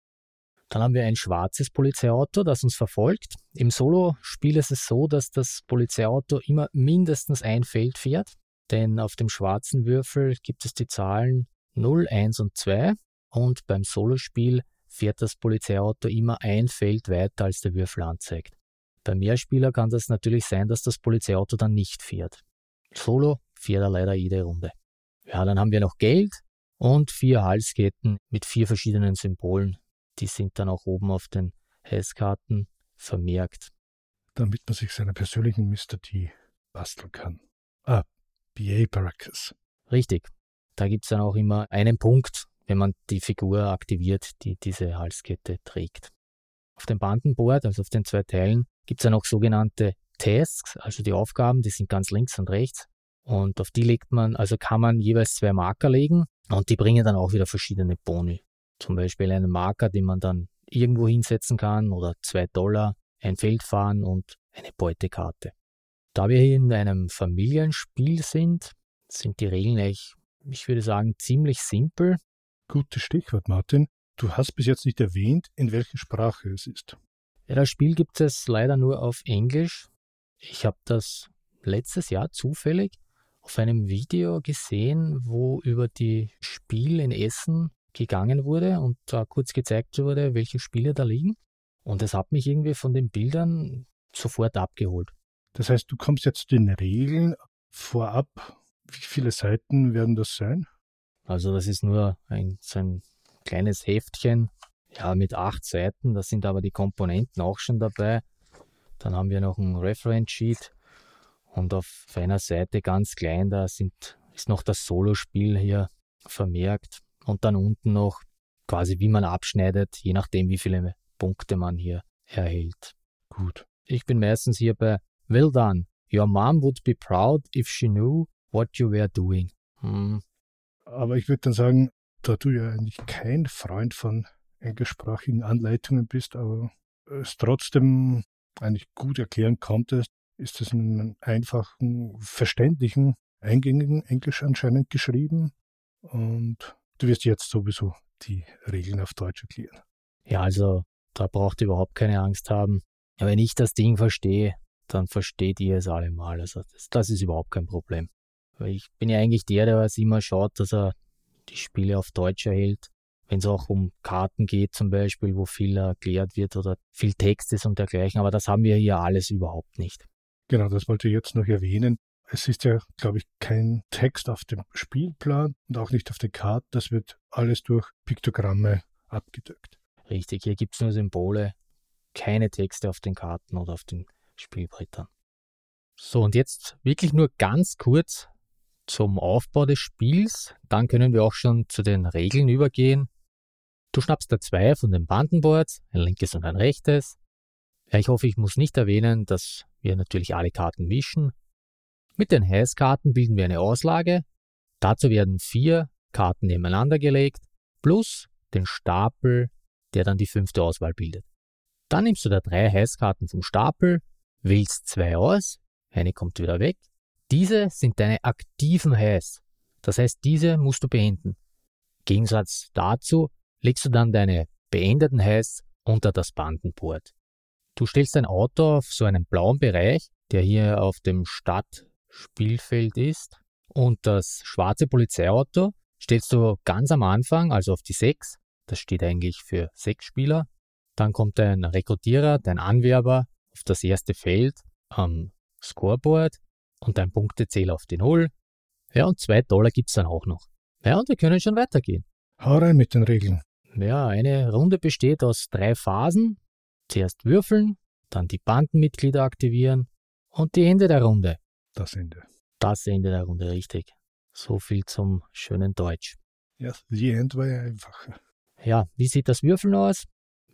Dann haben wir ein schwarzes Polizeiauto, das uns verfolgt. Im Solo-Spiel ist es so, dass das Polizeiauto immer mindestens ein Feld fährt, denn auf dem schwarzen Würfel gibt es die Zahlen 0, 1 und 2 und beim Solospiel fährt das Polizeiauto immer ein Feld weiter, als der Würfel anzeigt. Bei Mehrspieler kann das natürlich sein, dass das Polizeiauto dann nicht fährt. Solo fährt er leider jede Runde. Ja, dann haben wir noch Geld und vier Halsketten mit vier verschiedenen Symbolen, die sind dann auch oben auf den Heißkarten vermerkt. Damit man sich seiner persönlichen Mr. T basteln kann. Ah, BA Baracus. Richtig. Da gibt es dann auch immer einen Punkt, wenn man die Figur aktiviert, die diese Halskette trägt. Auf dem Bandenboard, also auf den zwei Teilen, gibt es dann auch sogenannte Tasks, also die Aufgaben, die sind ganz links und rechts. Und auf die legt man, also kann man jeweils zwei Marker legen und die bringen dann auch wieder verschiedene Boni. Zum Beispiel einen Marker, den man dann irgendwo hinsetzen kann oder zwei Dollar, ein Feld fahren und eine Beutekarte. Da wir hier in einem Familienspiel sind, sind die Regeln eigentlich, ich würde sagen, ziemlich simpel. Gutes Stichwort, Martin. Du hast bis jetzt nicht erwähnt, in welcher Sprache es ist. Ja, das Spiel gibt es leider nur auf Englisch. Ich habe das letztes Jahr zufällig auf einem Video gesehen, wo über die Spiele in Essen gegangen wurde und da kurz gezeigt wurde, welche Spiele da liegen. Und es hat mich irgendwie von den Bildern sofort abgeholt. Das heißt, du kommst jetzt zu den Regeln vorab. Wie viele Seiten werden das sein? Also das ist nur ein, so ein kleines Heftchen, ja, mit acht Seiten. Da sind aber die Komponenten auch schon dabei. Dann haben wir noch ein Reference Sheet und auf einer Seite ganz klein, da sind, ist noch das Solospiel hier vermerkt und dann unten noch quasi wie man abschneidet, je nachdem wie viele Punkte man hier erhält. Gut. Ich bin meistens hier bei Well done. Your mom would be proud if she knew what you were doing. Hm. Aber ich würde dann sagen, da du ja eigentlich kein Freund von englischsprachigen Anleitungen bist, aber es trotzdem eigentlich gut erklären konntest, ist es in einem einfachen, verständlichen, eingängigen Englisch anscheinend geschrieben. Und du wirst jetzt sowieso die Regeln auf Deutsch erklären. Ja, also da braucht ihr überhaupt keine Angst haben. Wenn ich das Ding verstehe, dann versteht ihr es allemal. Also das, das ist überhaupt kein Problem. Ich bin ja eigentlich der, der was immer schaut, dass er die Spiele auf Deutsch erhält. Wenn es auch um Karten geht zum Beispiel, wo viel erklärt wird oder viel Text ist und dergleichen. Aber das haben wir hier alles überhaupt nicht. Genau, das wollte ich jetzt noch erwähnen. Es ist ja, glaube ich, kein Text auf dem Spielplan und auch nicht auf der Karte. Das wird alles durch Piktogramme abgedeckt. Richtig, hier gibt es nur Symbole, keine Texte auf den Karten oder auf den Spielbrettern. So, und jetzt wirklich nur ganz kurz zum Aufbau des Spiels. Dann können wir auch schon zu den Regeln übergehen. Du schnappst da zwei von den Bandenboards, ein linkes und ein rechtes. Ja, ich hoffe, ich muss nicht erwähnen, dass wir natürlich alle Karten mischen mit den Heißkarten bilden wir eine Auslage. Dazu werden vier Karten nebeneinander gelegt, plus den Stapel, der dann die fünfte Auswahl bildet. Dann nimmst du da drei Heißkarten vom Stapel, wählst zwei aus, eine kommt wieder weg. Diese sind deine aktiven Heiß. Das heißt, diese musst du beenden. Im Gegensatz dazu legst du dann deine beendeten Heiß unter das Bandenboard. Du stellst dein Auto auf so einen blauen Bereich, der hier auf dem Stadt Spielfeld ist. Und das schwarze Polizeiauto stellst du ganz am Anfang, also auf die 6. Das steht eigentlich für sechs Spieler. Dann kommt dein Rekrutierer, dein Anwerber auf das erste Feld am Scoreboard und dein Punktezähler auf die Null. Ja, und zwei Dollar gibt es dann auch noch. Ja, und wir können schon weitergehen. Hau rein mit den Regeln. Ja, eine Runde besteht aus drei Phasen. Zuerst würfeln, dann die Bandenmitglieder aktivieren und die Ende der Runde. Das Ende. Das Ende der Runde, richtig. So viel zum schönen Deutsch. Ja, the end war ja einfacher. Ja, wie sieht das Würfeln aus?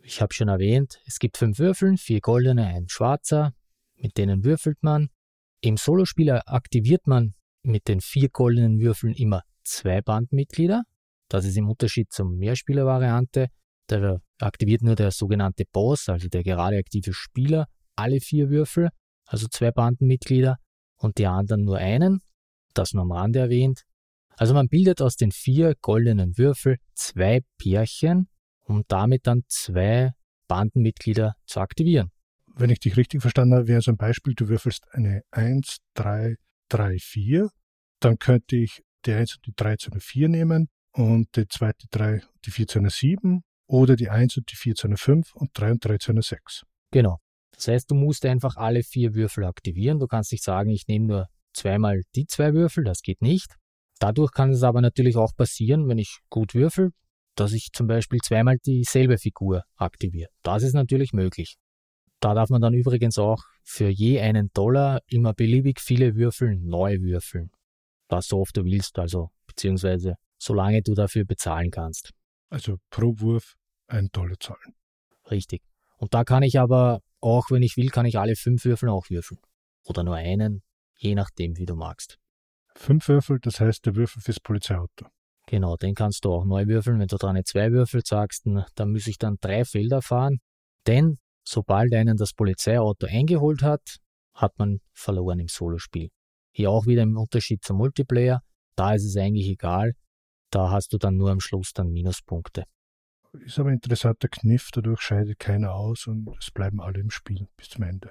Ich habe schon erwähnt, es gibt fünf Würfeln, vier goldene, ein schwarzer. Mit denen würfelt man. Im Solospieler aktiviert man mit den vier goldenen Würfeln immer zwei Bandmitglieder. Das ist im Unterschied zur Mehrspieler-Variante. Da aktiviert nur der sogenannte Boss, also der gerade aktive Spieler, alle vier Würfel, also zwei Bandenmitglieder und die anderen nur einen, das nur am Rande erwähnt. Also man bildet aus den vier goldenen Würfel zwei Pärchen, um damit dann zwei Bandenmitglieder zu aktivieren. Wenn ich dich richtig verstanden habe, wäre so ein Beispiel, du würfelst eine 1, 3, 3, 4, dann könnte ich die 1 und die 3 zu einer 4 nehmen und die zweite 3 und die 4 zu einer 7 oder die 1 und die 4 zu einer 5 und 3 und 3 zu einer 6. Genau. Das heißt, du musst einfach alle vier Würfel aktivieren. Du kannst nicht sagen, ich nehme nur zweimal die zwei Würfel, das geht nicht. Dadurch kann es aber natürlich auch passieren, wenn ich gut würfel, dass ich zum Beispiel zweimal dieselbe Figur aktiviere. Das ist natürlich möglich. Da darf man dann übrigens auch für je einen Dollar immer beliebig viele Würfel neu würfeln. Was so oft du willst, also beziehungsweise solange du dafür bezahlen kannst. Also pro Wurf ein Dollar zahlen. Richtig. Und da kann ich aber auch wenn ich will, kann ich alle fünf Würfel auch würfeln. Oder nur einen, je nachdem, wie du magst. Fünf Würfel, das heißt der Würfel fürs Polizeiauto. Genau, den kannst du auch neu würfeln. Wenn du dran eine zwei Würfel sagst, dann muss ich dann drei Felder fahren. Denn sobald einen das Polizeiauto eingeholt hat, hat man verloren im Solospiel. Hier auch wieder im Unterschied zum Multiplayer. Da ist es eigentlich egal. Da hast du dann nur am Schluss dann Minuspunkte. Ist aber ein interessanter Kniff, dadurch scheidet keiner aus und es bleiben alle im Spiel bis zum Ende.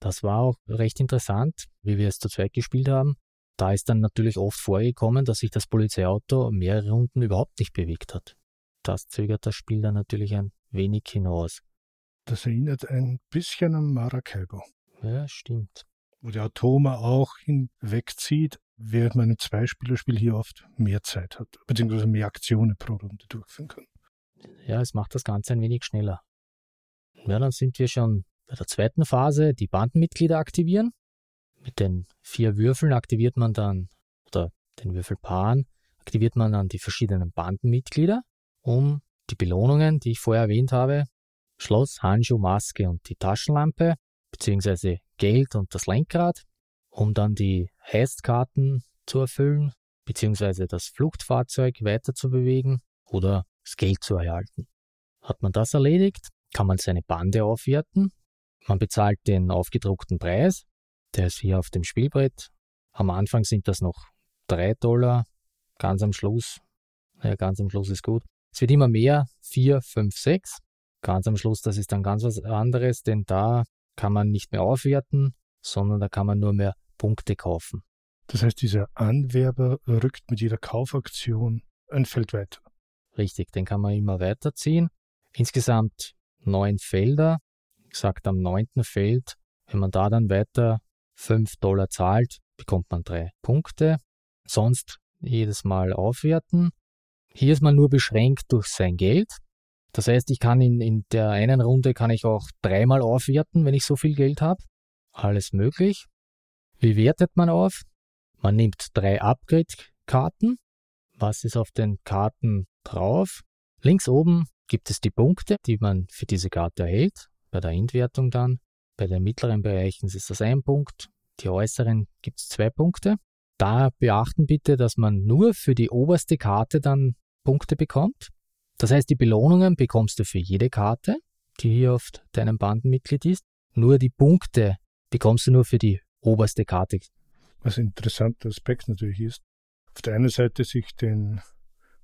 Das war auch recht interessant, wie wir es zu zweit gespielt haben. Da ist dann natürlich oft vorgekommen, dass sich das Polizeiauto mehrere Runden überhaupt nicht bewegt hat. Das zögert das Spiel dann natürlich ein wenig hinaus. Das erinnert ein bisschen an Maracaibo. Ja, stimmt. Wo der Automa auch hinwegzieht, während man im Zweispielerspiel hier oft mehr Zeit hat, beziehungsweise mehr Aktionen pro Runde durchführen kann ja, es macht das Ganze ein wenig schneller. Ja, dann sind wir schon bei der zweiten Phase, die Bandenmitglieder aktivieren. Mit den vier Würfeln aktiviert man dann, oder den Würfelpaaren, aktiviert man dann die verschiedenen Bandenmitglieder, um die Belohnungen, die ich vorher erwähnt habe, Schloss, Handschuh, Maske und die Taschenlampe, beziehungsweise Geld und das Lenkrad, um dann die Heistkarten zu erfüllen, beziehungsweise das Fluchtfahrzeug weiter zu bewegen oder das Geld zu erhalten. Hat man das erledigt, kann man seine Bande aufwerten. Man bezahlt den aufgedruckten Preis, der ist hier auf dem Spielbrett. Am Anfang sind das noch 3 Dollar, ganz am Schluss, naja, ganz am Schluss ist gut. Es wird immer mehr, 4, 5, 6. Ganz am Schluss, das ist dann ganz was anderes, denn da kann man nicht mehr aufwerten, sondern da kann man nur mehr Punkte kaufen. Das heißt, dieser Anwerber rückt mit jeder Kaufaktion ein Feld weiter. Richtig, den kann man immer weiterziehen. Insgesamt neun Felder. Gesagt, am neunten Feld, wenn man da dann weiter 5 Dollar zahlt, bekommt man drei Punkte. Sonst jedes Mal aufwerten. Hier ist man nur beschränkt durch sein Geld. Das heißt, ich kann in, in der einen Runde kann ich auch dreimal aufwerten, wenn ich so viel Geld habe. Alles möglich. Wie wertet man auf? Man nimmt drei Upgrade-Karten. Was ist auf den Karten drauf? Links oben gibt es die Punkte, die man für diese Karte erhält, bei der Endwertung dann. Bei den mittleren Bereichen ist das ein Punkt, die äußeren gibt es zwei Punkte. Da beachten bitte, dass man nur für die oberste Karte dann Punkte bekommt. Das heißt, die Belohnungen bekommst du für jede Karte, die hier auf deinem Bandenmitglied ist. Nur die Punkte bekommst du nur für die oberste Karte. Was ein interessanter Aspekt natürlich ist, auf der einen Seite sich den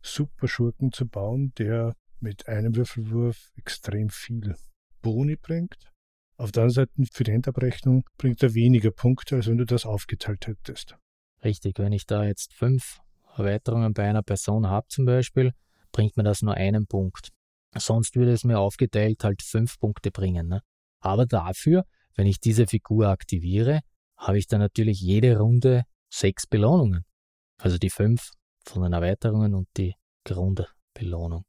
Superschurken zu bauen, der mit einem Würfelwurf extrem viel Boni bringt. Auf der anderen Seite für die Endabrechnung bringt er weniger Punkte, als wenn du das aufgeteilt hättest. Richtig, wenn ich da jetzt fünf Erweiterungen bei einer Person habe zum Beispiel, bringt mir das nur einen Punkt. Sonst würde es mir aufgeteilt halt fünf Punkte bringen. Ne? Aber dafür, wenn ich diese Figur aktiviere, habe ich dann natürlich jede Runde sechs Belohnungen. Also die fünf von den Erweiterungen und die Grundbelohnung.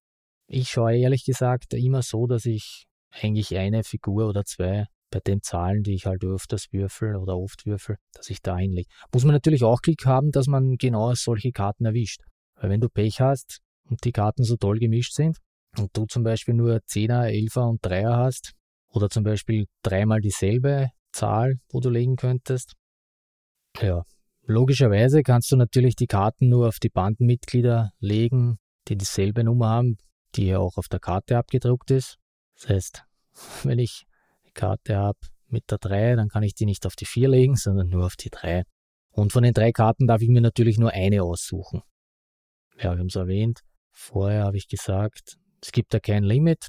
Ich schaue ehrlich gesagt immer so, dass ich eigentlich eine Figur oder zwei bei den Zahlen, die ich halt öfters würfel oder oft würfel, dass ich da einlege. Muss man natürlich auch Glück haben, dass man genau solche Karten erwischt. Weil wenn du Pech hast und die Karten so toll gemischt sind und du zum Beispiel nur 10er, 11er und 3er hast oder zum Beispiel dreimal dieselbe Zahl, wo du legen könntest, ja, logischerweise kannst du natürlich die Karten nur auf die Bandenmitglieder legen, die dieselbe Nummer haben, die ja auch auf der Karte abgedruckt ist. Das heißt, wenn ich eine Karte habe mit der 3, dann kann ich die nicht auf die 4 legen, sondern nur auf die 3. Und von den drei Karten darf ich mir natürlich nur eine aussuchen. Ja, wir haben es erwähnt. Vorher habe ich gesagt, es gibt da kein Limit,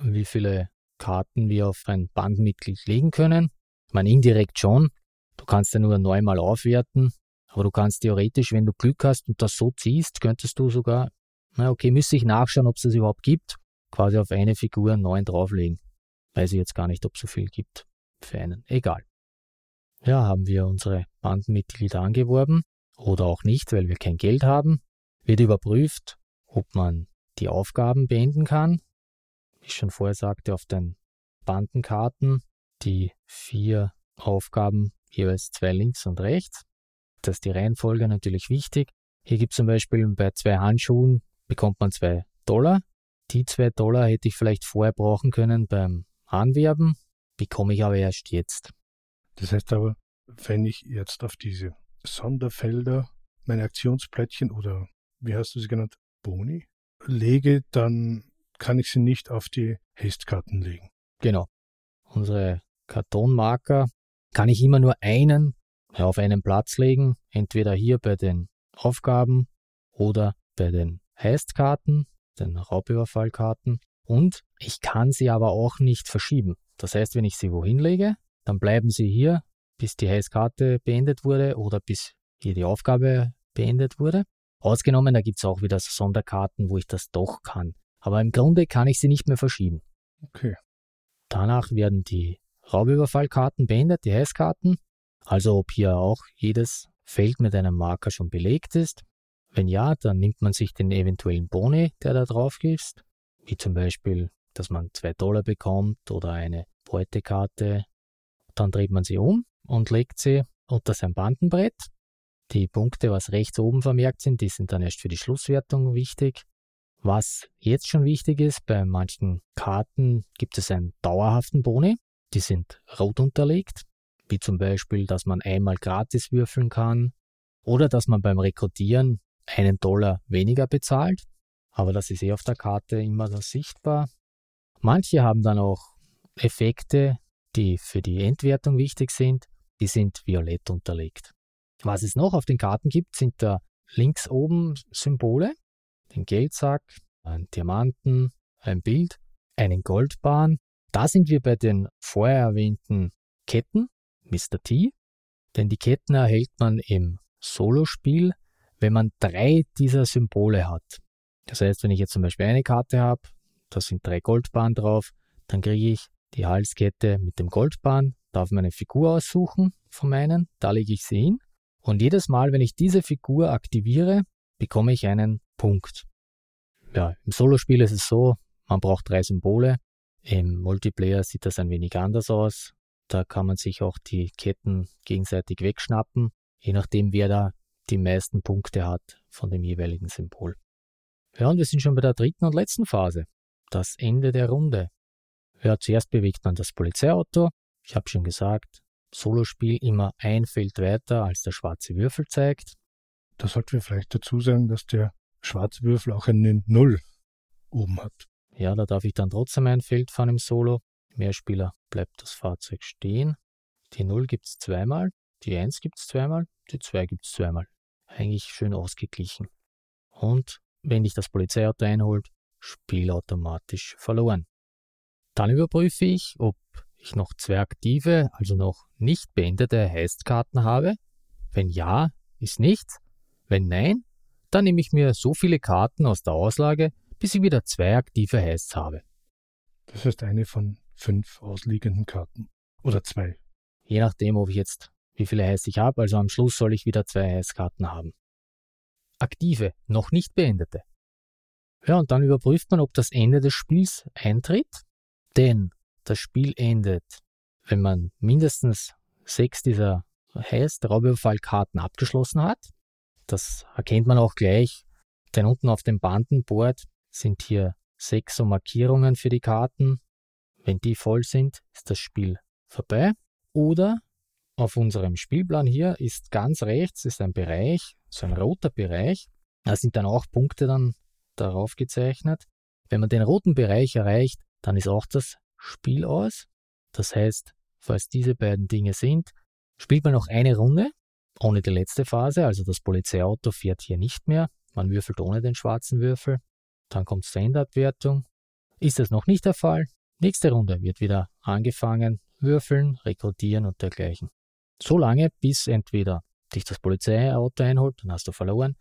wie viele Karten wir auf ein Bandmitglied legen können. Ich meine, indirekt schon. Du kannst ja nur neunmal aufwerten, aber du kannst theoretisch, wenn du Glück hast und das so ziehst, könntest du sogar, na okay, müsste ich nachschauen, ob es das überhaupt gibt, quasi auf eine Figur neun drauflegen. Weiß ich jetzt gar nicht, ob es so viel gibt für einen. Egal. Ja, haben wir unsere Bandenmitglieder angeworben oder auch nicht, weil wir kein Geld haben. Wird überprüft, ob man die Aufgaben beenden kann. Wie ich schon vorher sagte, auf den Bandenkarten die vier Aufgaben jeweils zwei links und rechts. Das ist die Reihenfolge natürlich wichtig. Hier gibt es zum Beispiel bei zwei Handschuhen bekommt man zwei Dollar die zwei Dollar hätte ich vielleicht vorher brauchen können beim Anwerben, bekomme ich aber erst jetzt. Das heißt aber, wenn ich jetzt auf diese Sonderfelder meine Aktionsplättchen oder wie hast du sie genannt, Boni, lege, dann kann ich sie nicht auf die Haste-Karten legen. Genau. Unsere Kartonmarker kann ich immer nur einen auf einen Platz legen, entweder hier bei den Aufgaben oder bei den Haste-Karten den Raubüberfallkarten. Und ich kann sie aber auch nicht verschieben. Das heißt, wenn ich sie wohin lege, dann bleiben sie hier, bis die Heißkarte beendet wurde oder bis hier die Aufgabe beendet wurde. Ausgenommen, da gibt es auch wieder Sonderkarten, wo ich das doch kann. Aber im Grunde kann ich sie nicht mehr verschieben. Okay. Danach werden die Raubüberfallkarten beendet, die Heißkarten. Also ob hier auch jedes Feld mit einem Marker schon belegt ist. Wenn ja, dann nimmt man sich den eventuellen Boni, der da drauf ist, wie zum Beispiel, dass man zwei Dollar bekommt oder eine Beutekarte. Dann dreht man sie um und legt sie unter sein Bandenbrett. Die Punkte, was rechts oben vermerkt sind, die sind dann erst für die Schlusswertung wichtig. Was jetzt schon wichtig ist, bei manchen Karten gibt es einen dauerhaften Boni. Die sind rot unterlegt, wie zum Beispiel, dass man einmal gratis würfeln kann oder dass man beim Rekrutieren einen Dollar weniger bezahlt, aber das ist eh auf der Karte immer so sichtbar. Manche haben dann auch Effekte, die für die Entwertung wichtig sind, die sind violett unterlegt. Was es noch auf den Karten gibt, sind da links oben Symbole, den Geldsack, einen Diamanten, ein Bild, einen Goldbahn. Da sind wir bei den vorher erwähnten Ketten, Mr. T, denn die Ketten erhält man im Solospiel, wenn man drei dieser Symbole hat. Das heißt, wenn ich jetzt zum Beispiel eine Karte habe, da sind drei Goldbahnen drauf, dann kriege ich die Halskette mit dem Goldbahn, darf meine Figur aussuchen von meinen, da lege ich sie hin. Und jedes Mal, wenn ich diese Figur aktiviere, bekomme ich einen Punkt. Ja, im Solospiel ist es so, man braucht drei Symbole. Im Multiplayer sieht das ein wenig anders aus. Da kann man sich auch die Ketten gegenseitig wegschnappen, je nachdem, wer da die meisten Punkte hat von dem jeweiligen Symbol. Ja, und wir sind schon bei der dritten und letzten Phase. Das Ende der Runde. Ja, zuerst bewegt man das Polizeiauto. Ich habe schon gesagt, Solospiel immer ein Feld weiter, als der schwarze Würfel zeigt. Da sollten wir vielleicht dazu sagen, dass der schwarze Würfel auch eine Null oben hat. Ja, da darf ich dann trotzdem ein Feld fahren im Solo. Mehrspieler bleibt das Fahrzeug stehen. Die 0 gibt es zweimal, die 1 gibt es zweimal, die 2 gibt es zweimal. Eigentlich schön ausgeglichen. Und wenn dich das Polizeiauto einholt, Spiel automatisch verloren. Dann überprüfe ich, ob ich noch zwei aktive, also noch nicht beendete Heistkarten habe. Wenn ja, ist nichts. Wenn nein, dann nehme ich mir so viele Karten aus der Auslage, bis ich wieder zwei aktive Heists habe. Das heißt eine von fünf ausliegenden Karten. Oder zwei. Je nachdem, ob ich jetzt wie viele Heists ich habe, also am Schluss soll ich wieder zwei Heistkarten haben. Aktive, noch nicht beendete. Ja, und dann überprüft man, ob das Ende des Spiels eintritt, denn das Spiel endet, wenn man mindestens sechs dieser Heist Raubüberfallkarten abgeschlossen hat. Das erkennt man auch gleich, denn unten auf dem Bandenboard sind hier sechs so Markierungen für die Karten. Wenn die voll sind, ist das Spiel vorbei. Oder auf unserem Spielplan hier ist ganz rechts ist ein Bereich, so ein roter Bereich. Da sind dann auch Punkte dann darauf gezeichnet. Wenn man den roten Bereich erreicht, dann ist auch das Spiel aus. Das heißt, falls diese beiden Dinge sind, spielt man noch eine Runde ohne die letzte Phase, also das Polizeiauto fährt hier nicht mehr. Man würfelt ohne den schwarzen Würfel. Dann kommt Standardwertung. Ist das noch nicht der Fall? Nächste Runde wird wieder angefangen, würfeln, rekrutieren und dergleichen. So lange, bis entweder dich das Polizeiauto einholt, dann hast du verloren,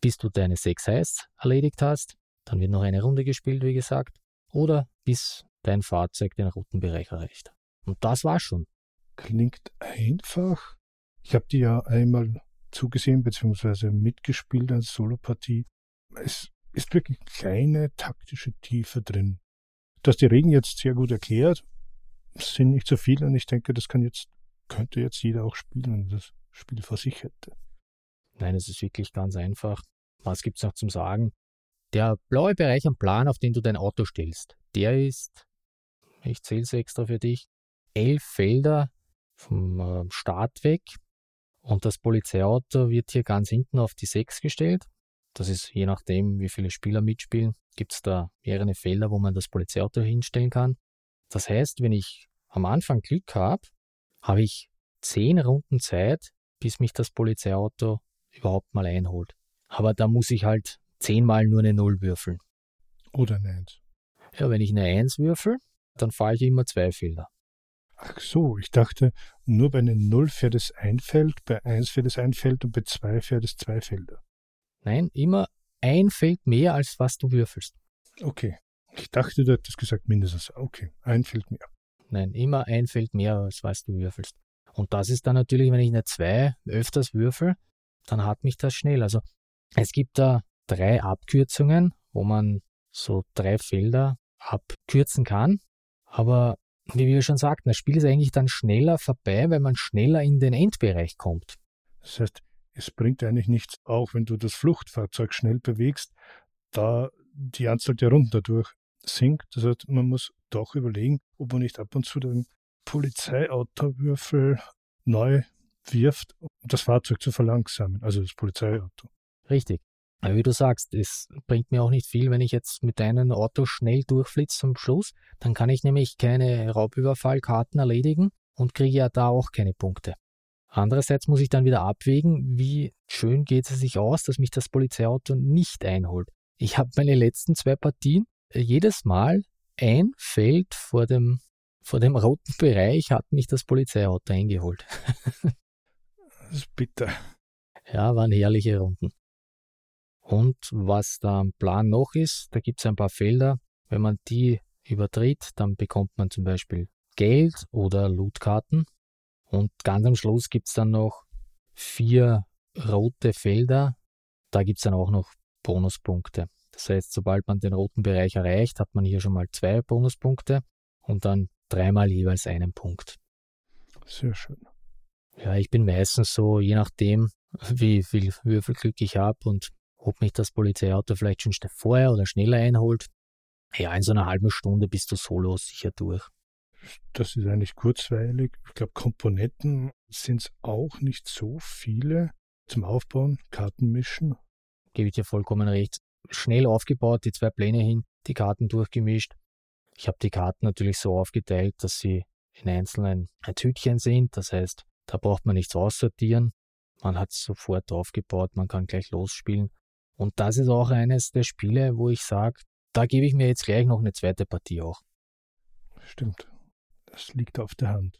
bis du deine sechs Heists erledigt hast, dann wird noch eine Runde gespielt, wie gesagt, oder bis dein Fahrzeug den roten Bereich erreicht. Und das war schon. Klingt einfach. Ich habe die ja einmal zugesehen bzw. mitgespielt als Solopartie. Es ist wirklich kleine taktische Tiefe drin. Dass die Regeln jetzt sehr gut erklärt, sind nicht so viele und ich denke, das kann jetzt, könnte jetzt jeder auch spielen, wenn das Spiel vor sich hätte. Nein, es ist wirklich ganz einfach. Was gibt's noch zum Sagen? Der blaue Bereich am Plan, auf den du dein Auto stellst, der ist, ich zähle es extra für dich, elf Felder vom ähm, Start weg und das Polizeiauto wird hier ganz hinten auf die 6 gestellt. Das ist je nachdem, wie viele Spieler mitspielen, gibt es da mehrere Felder, wo man das Polizeiauto hinstellen kann. Das heißt, wenn ich am Anfang Glück habe, habe ich zehn Runden Zeit, bis mich das Polizeiauto überhaupt mal einholt. Aber da muss ich halt zehnmal nur eine Null würfeln. Oder eine Eins. Ja, wenn ich eine Eins würfel, dann fahre ich immer zwei Felder. Ach so, ich dachte, nur bei einer Null fährt es ein Feld, bei 1 fährt es ein Feld und bei 2 fährt es zwei Felder. Nein, immer ein Feld mehr, als was du würfelst. Okay. Ich dachte, du hättest gesagt mindestens. Okay, ein Feld mehr. Nein, immer ein Feld mehr, als was du würfelst. Und das ist dann natürlich, wenn ich eine 2 öfters würfel, dann hat mich das schnell. Also es gibt da drei Abkürzungen, wo man so drei Felder abkürzen kann. Aber wie wir schon sagten, das Spiel ist eigentlich dann schneller vorbei, weil man schneller in den Endbereich kommt. Das heißt, es bringt eigentlich nichts, auch wenn du das Fluchtfahrzeug schnell bewegst, da die Anzahl der Runden dadurch sinkt. Das heißt, man muss doch überlegen, ob man nicht ab und zu den Polizeiautowürfel neu wirft, um das Fahrzeug zu verlangsamen, also das Polizeiauto. Richtig. Aber wie du sagst, es bringt mir auch nicht viel, wenn ich jetzt mit deinem Auto schnell durchflitze zum Schluss. Dann kann ich nämlich keine Raubüberfallkarten erledigen und kriege ja da auch keine Punkte. Andererseits muss ich dann wieder abwägen, wie schön geht es sich aus, dass mich das Polizeiauto nicht einholt. Ich habe meine letzten zwei Partien äh, jedes Mal ein Feld vor dem, vor dem roten Bereich hat mich das Polizeiauto eingeholt. das ist bitter. Ja, waren herrliche Runden. Und was da am Plan noch ist, da gibt es ein paar Felder. Wenn man die übertritt, dann bekommt man zum Beispiel Geld oder Lootkarten. Und ganz am Schluss gibt es dann noch vier rote Felder. Da gibt es dann auch noch Bonuspunkte. Das heißt, sobald man den roten Bereich erreicht, hat man hier schon mal zwei Bonuspunkte und dann dreimal jeweils einen Punkt. Sehr schön. Ja, ich bin meistens so, je nachdem, wie viel Würfelglück ich habe und ob mich das Polizeiauto vielleicht schon vorher oder schneller einholt. Ja, in so einer halben Stunde bist du solo sicher durch. Das ist eigentlich kurzweilig. Ich glaube, Komponenten sind es auch nicht so viele zum Aufbauen, Karten mischen. Gebe ich dir vollkommen recht. Schnell aufgebaut, die zwei Pläne hin, die Karten durchgemischt. Ich habe die Karten natürlich so aufgeteilt, dass sie in einzelnen Tütchen sind. Das heißt, da braucht man nichts aussortieren. Man hat es sofort aufgebaut, man kann gleich losspielen. Und das ist auch eines der Spiele, wo ich sage, da gebe ich mir jetzt gleich noch eine zweite Partie auch. Stimmt. Das liegt auf der Hand.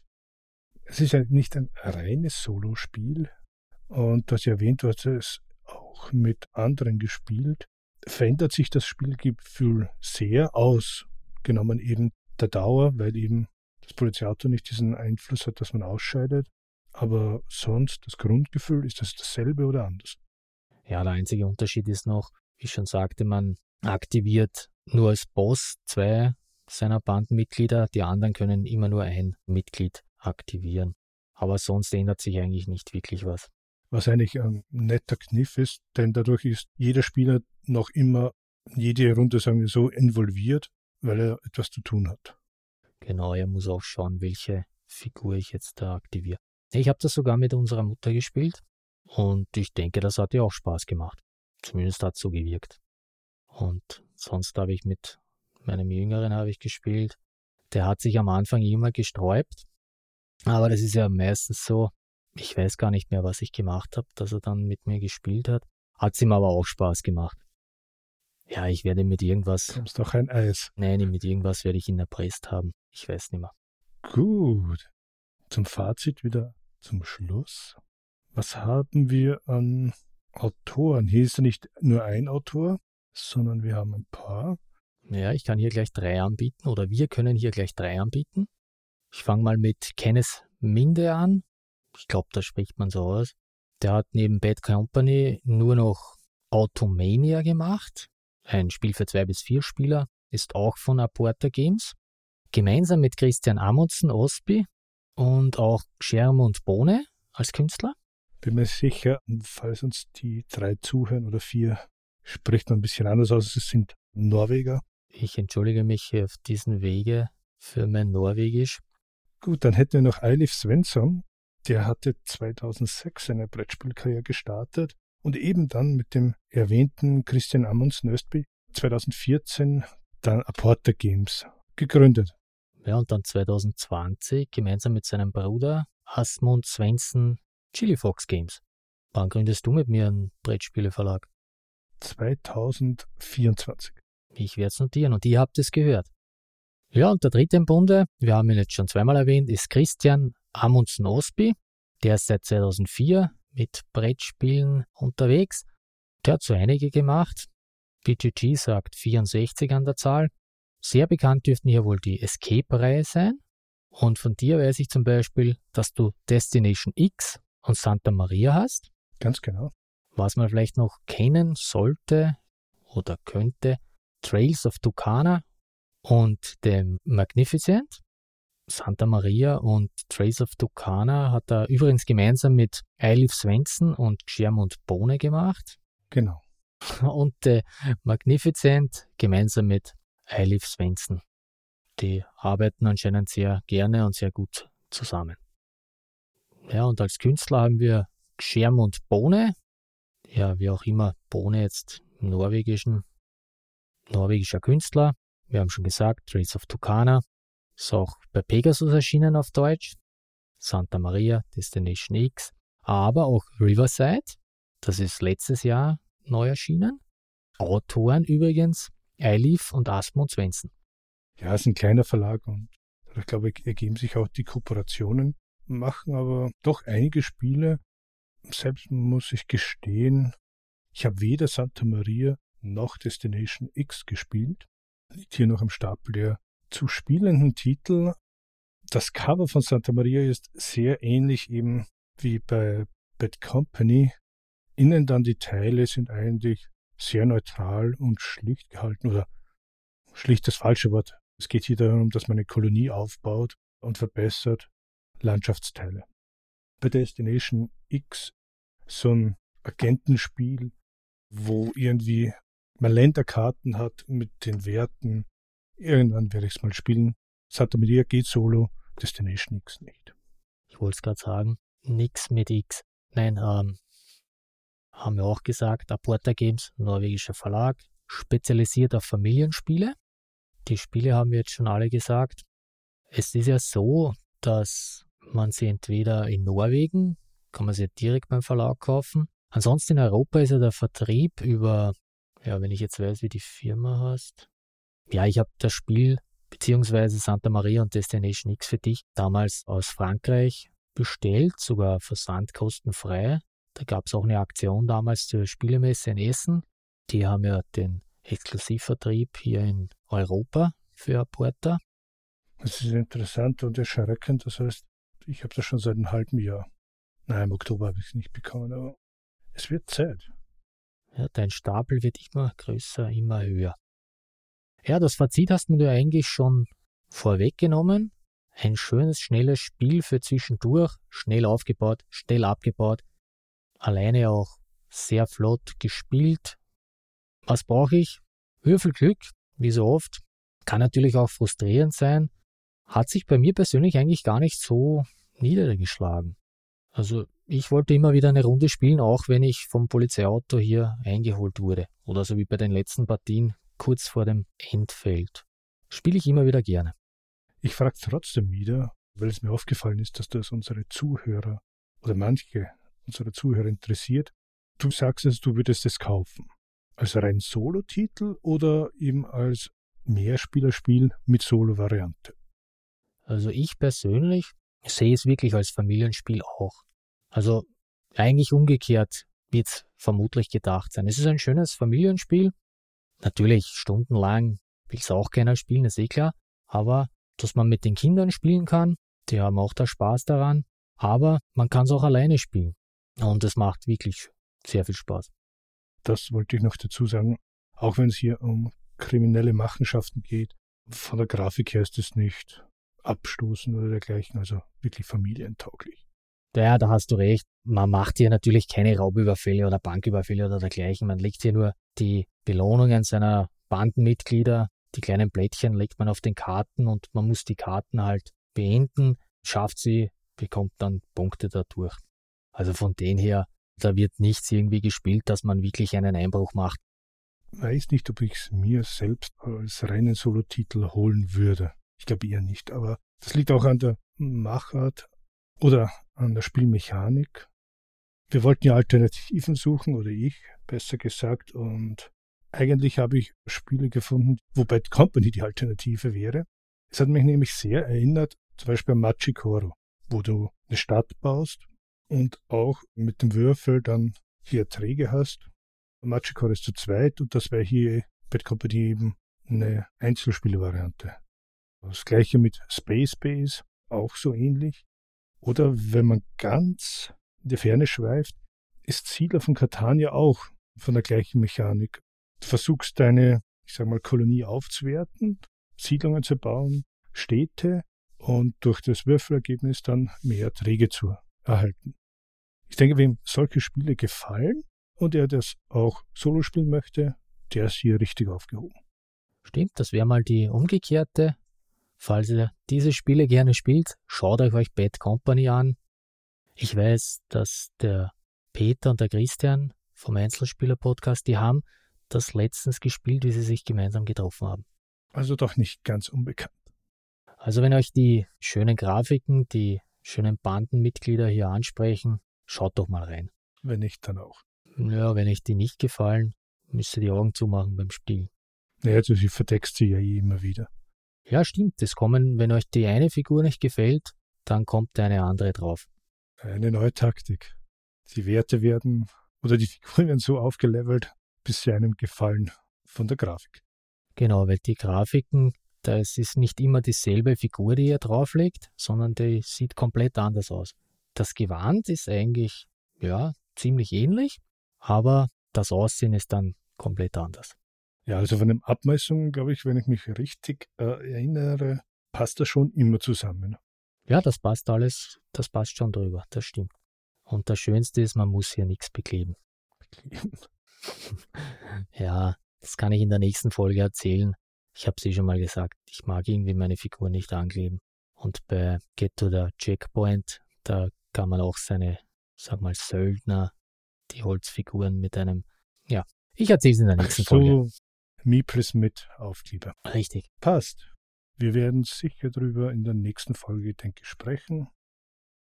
Es ist ja nicht ein reines Solospiel. Und du hast erwähnt, du hast es auch mit anderen gespielt. Verändert sich das Spielgefühl sehr aus, genommen eben der Dauer, weil eben das Polizeiauto nicht diesen Einfluss hat, dass man ausscheidet. Aber sonst, das Grundgefühl, ist das dasselbe oder anders? Ja, der einzige Unterschied ist noch, wie ich schon sagte, man aktiviert nur als Boss zwei seiner Bandenmitglieder, die anderen können immer nur ein Mitglied aktivieren. Aber sonst ändert sich eigentlich nicht wirklich was. Was eigentlich ein netter Kniff ist, denn dadurch ist jeder Spieler noch immer jede Runde, sagen wir so, involviert, weil er etwas zu tun hat. Genau, er muss auch schauen, welche Figur ich jetzt da aktiviere. Ich habe das sogar mit unserer Mutter gespielt und ich denke, das hat ihr auch Spaß gemacht. Zumindest hat es so gewirkt. Und sonst habe ich mit meinem Jüngeren habe ich gespielt. Der hat sich am Anfang immer gesträubt. Aber das ist ja meistens so. Ich weiß gar nicht mehr, was ich gemacht habe, dass er dann mit mir gespielt hat. Hat es ihm aber auch Spaß gemacht. Ja, ich werde mit irgendwas. Kommst doch ein Eis. Nein, mit irgendwas werde ich ihn erpresst haben. Ich weiß nicht mehr. Gut. Zum Fazit wieder zum Schluss. Was haben wir an Autoren? Hier ist ja nicht nur ein Autor, sondern wir haben ein paar. Ja, ich kann hier gleich drei anbieten oder wir können hier gleich drei anbieten. Ich fange mal mit Kenneth Minde an. Ich glaube, da spricht man so aus. Der hat neben Bad Company nur noch Automania gemacht. Ein Spiel für zwei bis vier Spieler, ist auch von Aporta Games. Gemeinsam mit Christian Amundsen Osby und auch Scherm und Bohne als Künstler. Bin mir sicher, falls uns die drei zuhören oder vier, spricht man ein bisschen anders aus. Es sind Norweger. Ich entschuldige mich auf diesen Wege für mein Norwegisch. Gut, dann hätten wir noch Eilif Svensson. Der hatte 2006 seine Brettspielkarriere gestartet und eben dann mit dem erwähnten Christian Amundsen Östby 2014 dann Aporta Games gegründet. Ja, und dann 2020 gemeinsam mit seinem Bruder Asmund Svensson Chili Fox Games. Wann gründest du mit mir einen Brettspieleverlag? 2024. Ich werde es notieren und ihr habt es gehört. Ja, und der dritte im Bunde, wir haben ihn jetzt schon zweimal erwähnt, ist Christian Amundsen Osby. Der ist seit 2004 mit Brettspielen unterwegs. Der hat so einige gemacht. BGG sagt 64 an der Zahl. Sehr bekannt dürften hier wohl die Escape-Reihe sein. Und von dir weiß ich zum Beispiel, dass du Destination X und Santa Maria hast. Ganz genau. Was man vielleicht noch kennen sollte oder könnte, Trails of Tucana und dem Magnificent. Santa Maria und Trails of Tucana hat er übrigens gemeinsam mit Eilif Svensson und Germund Bohne gemacht. Genau. Und der Magnificent gemeinsam mit Eilif Svensson. Die arbeiten anscheinend sehr gerne und sehr gut zusammen. Ja, und als Künstler haben wir Germund Bohne. Ja, wie auch immer Bohne jetzt im Norwegischen norwegischer Künstler. Wir haben schon gesagt, Trails of Tucana. Ist auch bei Pegasus erschienen auf Deutsch. Santa Maria, Destination X. Aber auch Riverside. Das ist letztes Jahr neu erschienen. Autoren übrigens Eilif und Asmund Svensson. Ja, es ist ein kleiner Verlag und ich glaube, ergeben sich auch die Kooperationen, machen aber doch einige Spiele Selbst muss ich gestehen, ich habe weder Santa Maria noch Destination X gespielt. Liegt hier noch im Stapel der zu spielenden Titel. Das Cover von Santa Maria ist sehr ähnlich eben wie bei Bad Company. Innen dann die Teile sind eigentlich sehr neutral und schlicht gehalten oder schlicht das falsche Wort. Es geht hier darum, dass man eine Kolonie aufbaut und verbessert Landschaftsteile. Bei Destination X so ein Agentenspiel, wo irgendwie man Länderkarten hat mit den Werten. Irgendwann werde ich es mal spielen. Santa Maria geht solo, Destination X nicht. Ich wollte es gerade sagen, nix mit X. Nein, ähm, haben wir auch gesagt, Aporta Games, norwegischer Verlag, spezialisiert auf Familienspiele. Die Spiele haben wir jetzt schon alle gesagt. Es ist ja so, dass man sie entweder in Norwegen, kann man sie direkt beim Verlag kaufen. Ansonsten in Europa ist ja der Vertrieb über, ja, wenn ich jetzt weiß, wie die Firma heißt. Ja, ich habe das Spiel beziehungsweise Santa Maria und Destination X für dich damals aus Frankreich bestellt, sogar versandkostenfrei. Da gab es auch eine Aktion damals zur Spielemesse in Essen. Die haben ja den Exklusivvertrieb hier in Europa für Porta. Das ist interessant und erschreckend. Das heißt, ich habe das schon seit einem halben Jahr. Nein, im Oktober habe ich es nicht bekommen, aber es wird Zeit. Ja, dein Stapel wird immer größer, immer höher. Ja, das Fazit hast du eigentlich schon vorweggenommen. Ein schönes, schnelles Spiel für zwischendurch, schnell aufgebaut, schnell abgebaut, alleine auch sehr flott gespielt. Was brauche ich? Würfelglück, wie so oft. Kann natürlich auch frustrierend sein. Hat sich bei mir persönlich eigentlich gar nicht so niedergeschlagen. Also ich wollte immer wieder eine Runde spielen, auch wenn ich vom Polizeiauto hier eingeholt wurde. Oder so wie bei den letzten Partien kurz vor dem Endfeld. Spiele ich immer wieder gerne. Ich frage trotzdem wieder, weil es mir aufgefallen ist, dass das unsere Zuhörer oder manche unsere Zuhörer interessiert. Du sagst es, du würdest es kaufen. Als rein Solo-Titel oder eben als Mehrspielerspiel mit Solo-Variante? Also ich persönlich sehe es wirklich als Familienspiel auch. Also eigentlich umgekehrt wird es vermutlich gedacht sein. Es ist ein schönes Familienspiel. Natürlich stundenlang will es auch keiner spielen, ist eh klar. Aber dass man mit den Kindern spielen kann, die haben auch da Spaß daran. Aber man kann es auch alleine spielen. Und es macht wirklich sehr viel Spaß. Das wollte ich noch dazu sagen. Auch wenn es hier um kriminelle Machenschaften geht, von der Grafik her ist es nicht abstoßen oder dergleichen, also wirklich familientauglich. Ja, da hast du recht. Man macht hier natürlich keine Raubüberfälle oder Banküberfälle oder dergleichen. Man legt hier nur die Belohnungen seiner Bandenmitglieder, die kleinen Blättchen legt man auf den Karten und man muss die Karten halt beenden, schafft sie, bekommt dann Punkte dadurch. Also von denen her, da wird nichts irgendwie gespielt, dass man wirklich einen Einbruch macht. Weiß nicht, ob ich es mir selbst als reinen Solo-Titel holen würde. Ich glaube eher nicht, aber das liegt auch an der Machart oder an der Spielmechanik. Wir wollten ja Alternativen suchen, oder ich, besser gesagt, und eigentlich habe ich Spiele gefunden, wobei Company die Alternative wäre. Es hat mich nämlich sehr erinnert, zum Beispiel an Machikoro, wo du eine Stadt baust und auch mit dem Würfel dann hier Erträge hast. Machikor ist zu zweit und das wäre hier Bad Company eben eine Einzelspielvariante. Das gleiche mit Space Base, auch so ähnlich. Oder wenn man ganz in die Ferne schweift, ist Siedler von Catania auch von der gleichen Mechanik. Du versuchst deine, ich sag mal, Kolonie aufzuwerten, Siedlungen zu bauen, Städte und durch das Würfelergebnis dann mehr Erträge zu erhalten. Ich denke, wem solche Spiele gefallen und er das auch solo spielen möchte, der ist hier richtig aufgehoben. Stimmt, das wäre mal die umgekehrte. Falls ihr diese Spiele gerne spielt, schaut euch euch Bad Company an. Ich weiß, dass der Peter und der Christian vom Einzelspieler-Podcast, die haben das letztens gespielt, wie sie sich gemeinsam getroffen haben. Also doch nicht ganz unbekannt. Also wenn euch die schönen Grafiken, die schönen Bandenmitglieder hier ansprechen, schaut doch mal rein. Wenn nicht, dann auch. Ja, wenn euch die nicht gefallen, müsst ihr die Augen zumachen beim Spiel. Naja, also sie verdeckst sie ja eh immer wieder. Ja, stimmt. Es kommen, wenn euch die eine Figur nicht gefällt, dann kommt eine andere drauf. Eine neue Taktik. Die Werte werden oder die Figuren werden so aufgelevelt, bis sie einem gefallen von der Grafik. Genau, weil die Grafiken, das ist nicht immer dieselbe Figur, die ihr drauflegt, sondern die sieht komplett anders aus. Das Gewand ist eigentlich, ja, ziemlich ähnlich, aber das Aussehen ist dann komplett anders. Ja, also von den Abmessungen, glaube ich, wenn ich mich richtig äh, erinnere, passt das schon immer zusammen. Ja, das passt alles, das passt schon drüber, das stimmt. Und das Schönste ist, man muss hier nichts bekleben. Bekleben. ja, das kann ich in der nächsten Folge erzählen. Ich habe es eh schon mal gesagt, ich mag irgendwie meine Figur nicht ankleben. Und bei Get to the Checkpoint, da kann man auch seine, sag mal, Söldner, die Holzfiguren mit einem, ja, ich erzähle es in der nächsten so, Folge. Mipris mit Aufkleber. Richtig. Passt. Wir werden sicher darüber in der nächsten Folge, denke ich, sprechen.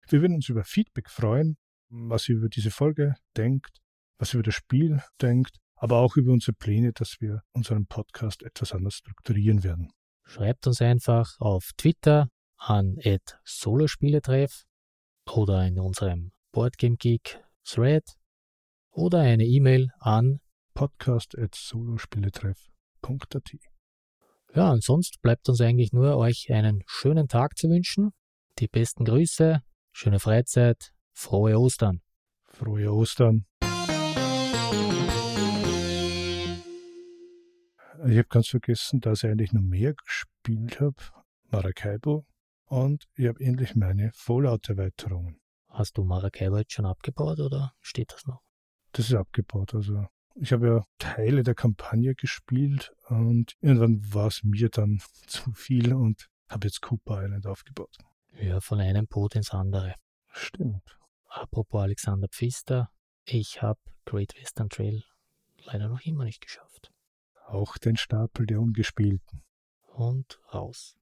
Wir würden uns über Feedback freuen, was ihr über diese Folge denkt, was ihr über das Spiel denkt, aber auch über unsere Pläne, dass wir unseren Podcast etwas anders strukturieren werden. Schreibt uns einfach auf Twitter an solospieletreff oder in unserem Boardgame Geek Thread oder eine E-Mail an podcast.solospieletreff.at. Ja, und sonst bleibt uns eigentlich nur euch einen schönen Tag zu wünschen. Die besten Grüße, schöne Freizeit, frohe Ostern. Frohe Ostern. Ich habe ganz vergessen, dass ich eigentlich noch mehr gespielt habe. Maracaibo. Und ich habe endlich meine Fallout-Erweiterungen. Hast du Maracaibo jetzt schon abgebaut oder steht das noch? Das ist abgebaut. Also ich habe ja Teile der Kampagne gespielt und irgendwann war es mir dann zu viel und habe jetzt Cooper Island aufgebaut. Ja, von einem Boot ins andere. Stimmt. Apropos Alexander Pfister, ich habe Great Western Trail leider noch immer nicht geschafft. Auch den Stapel der Ungespielten. Und raus.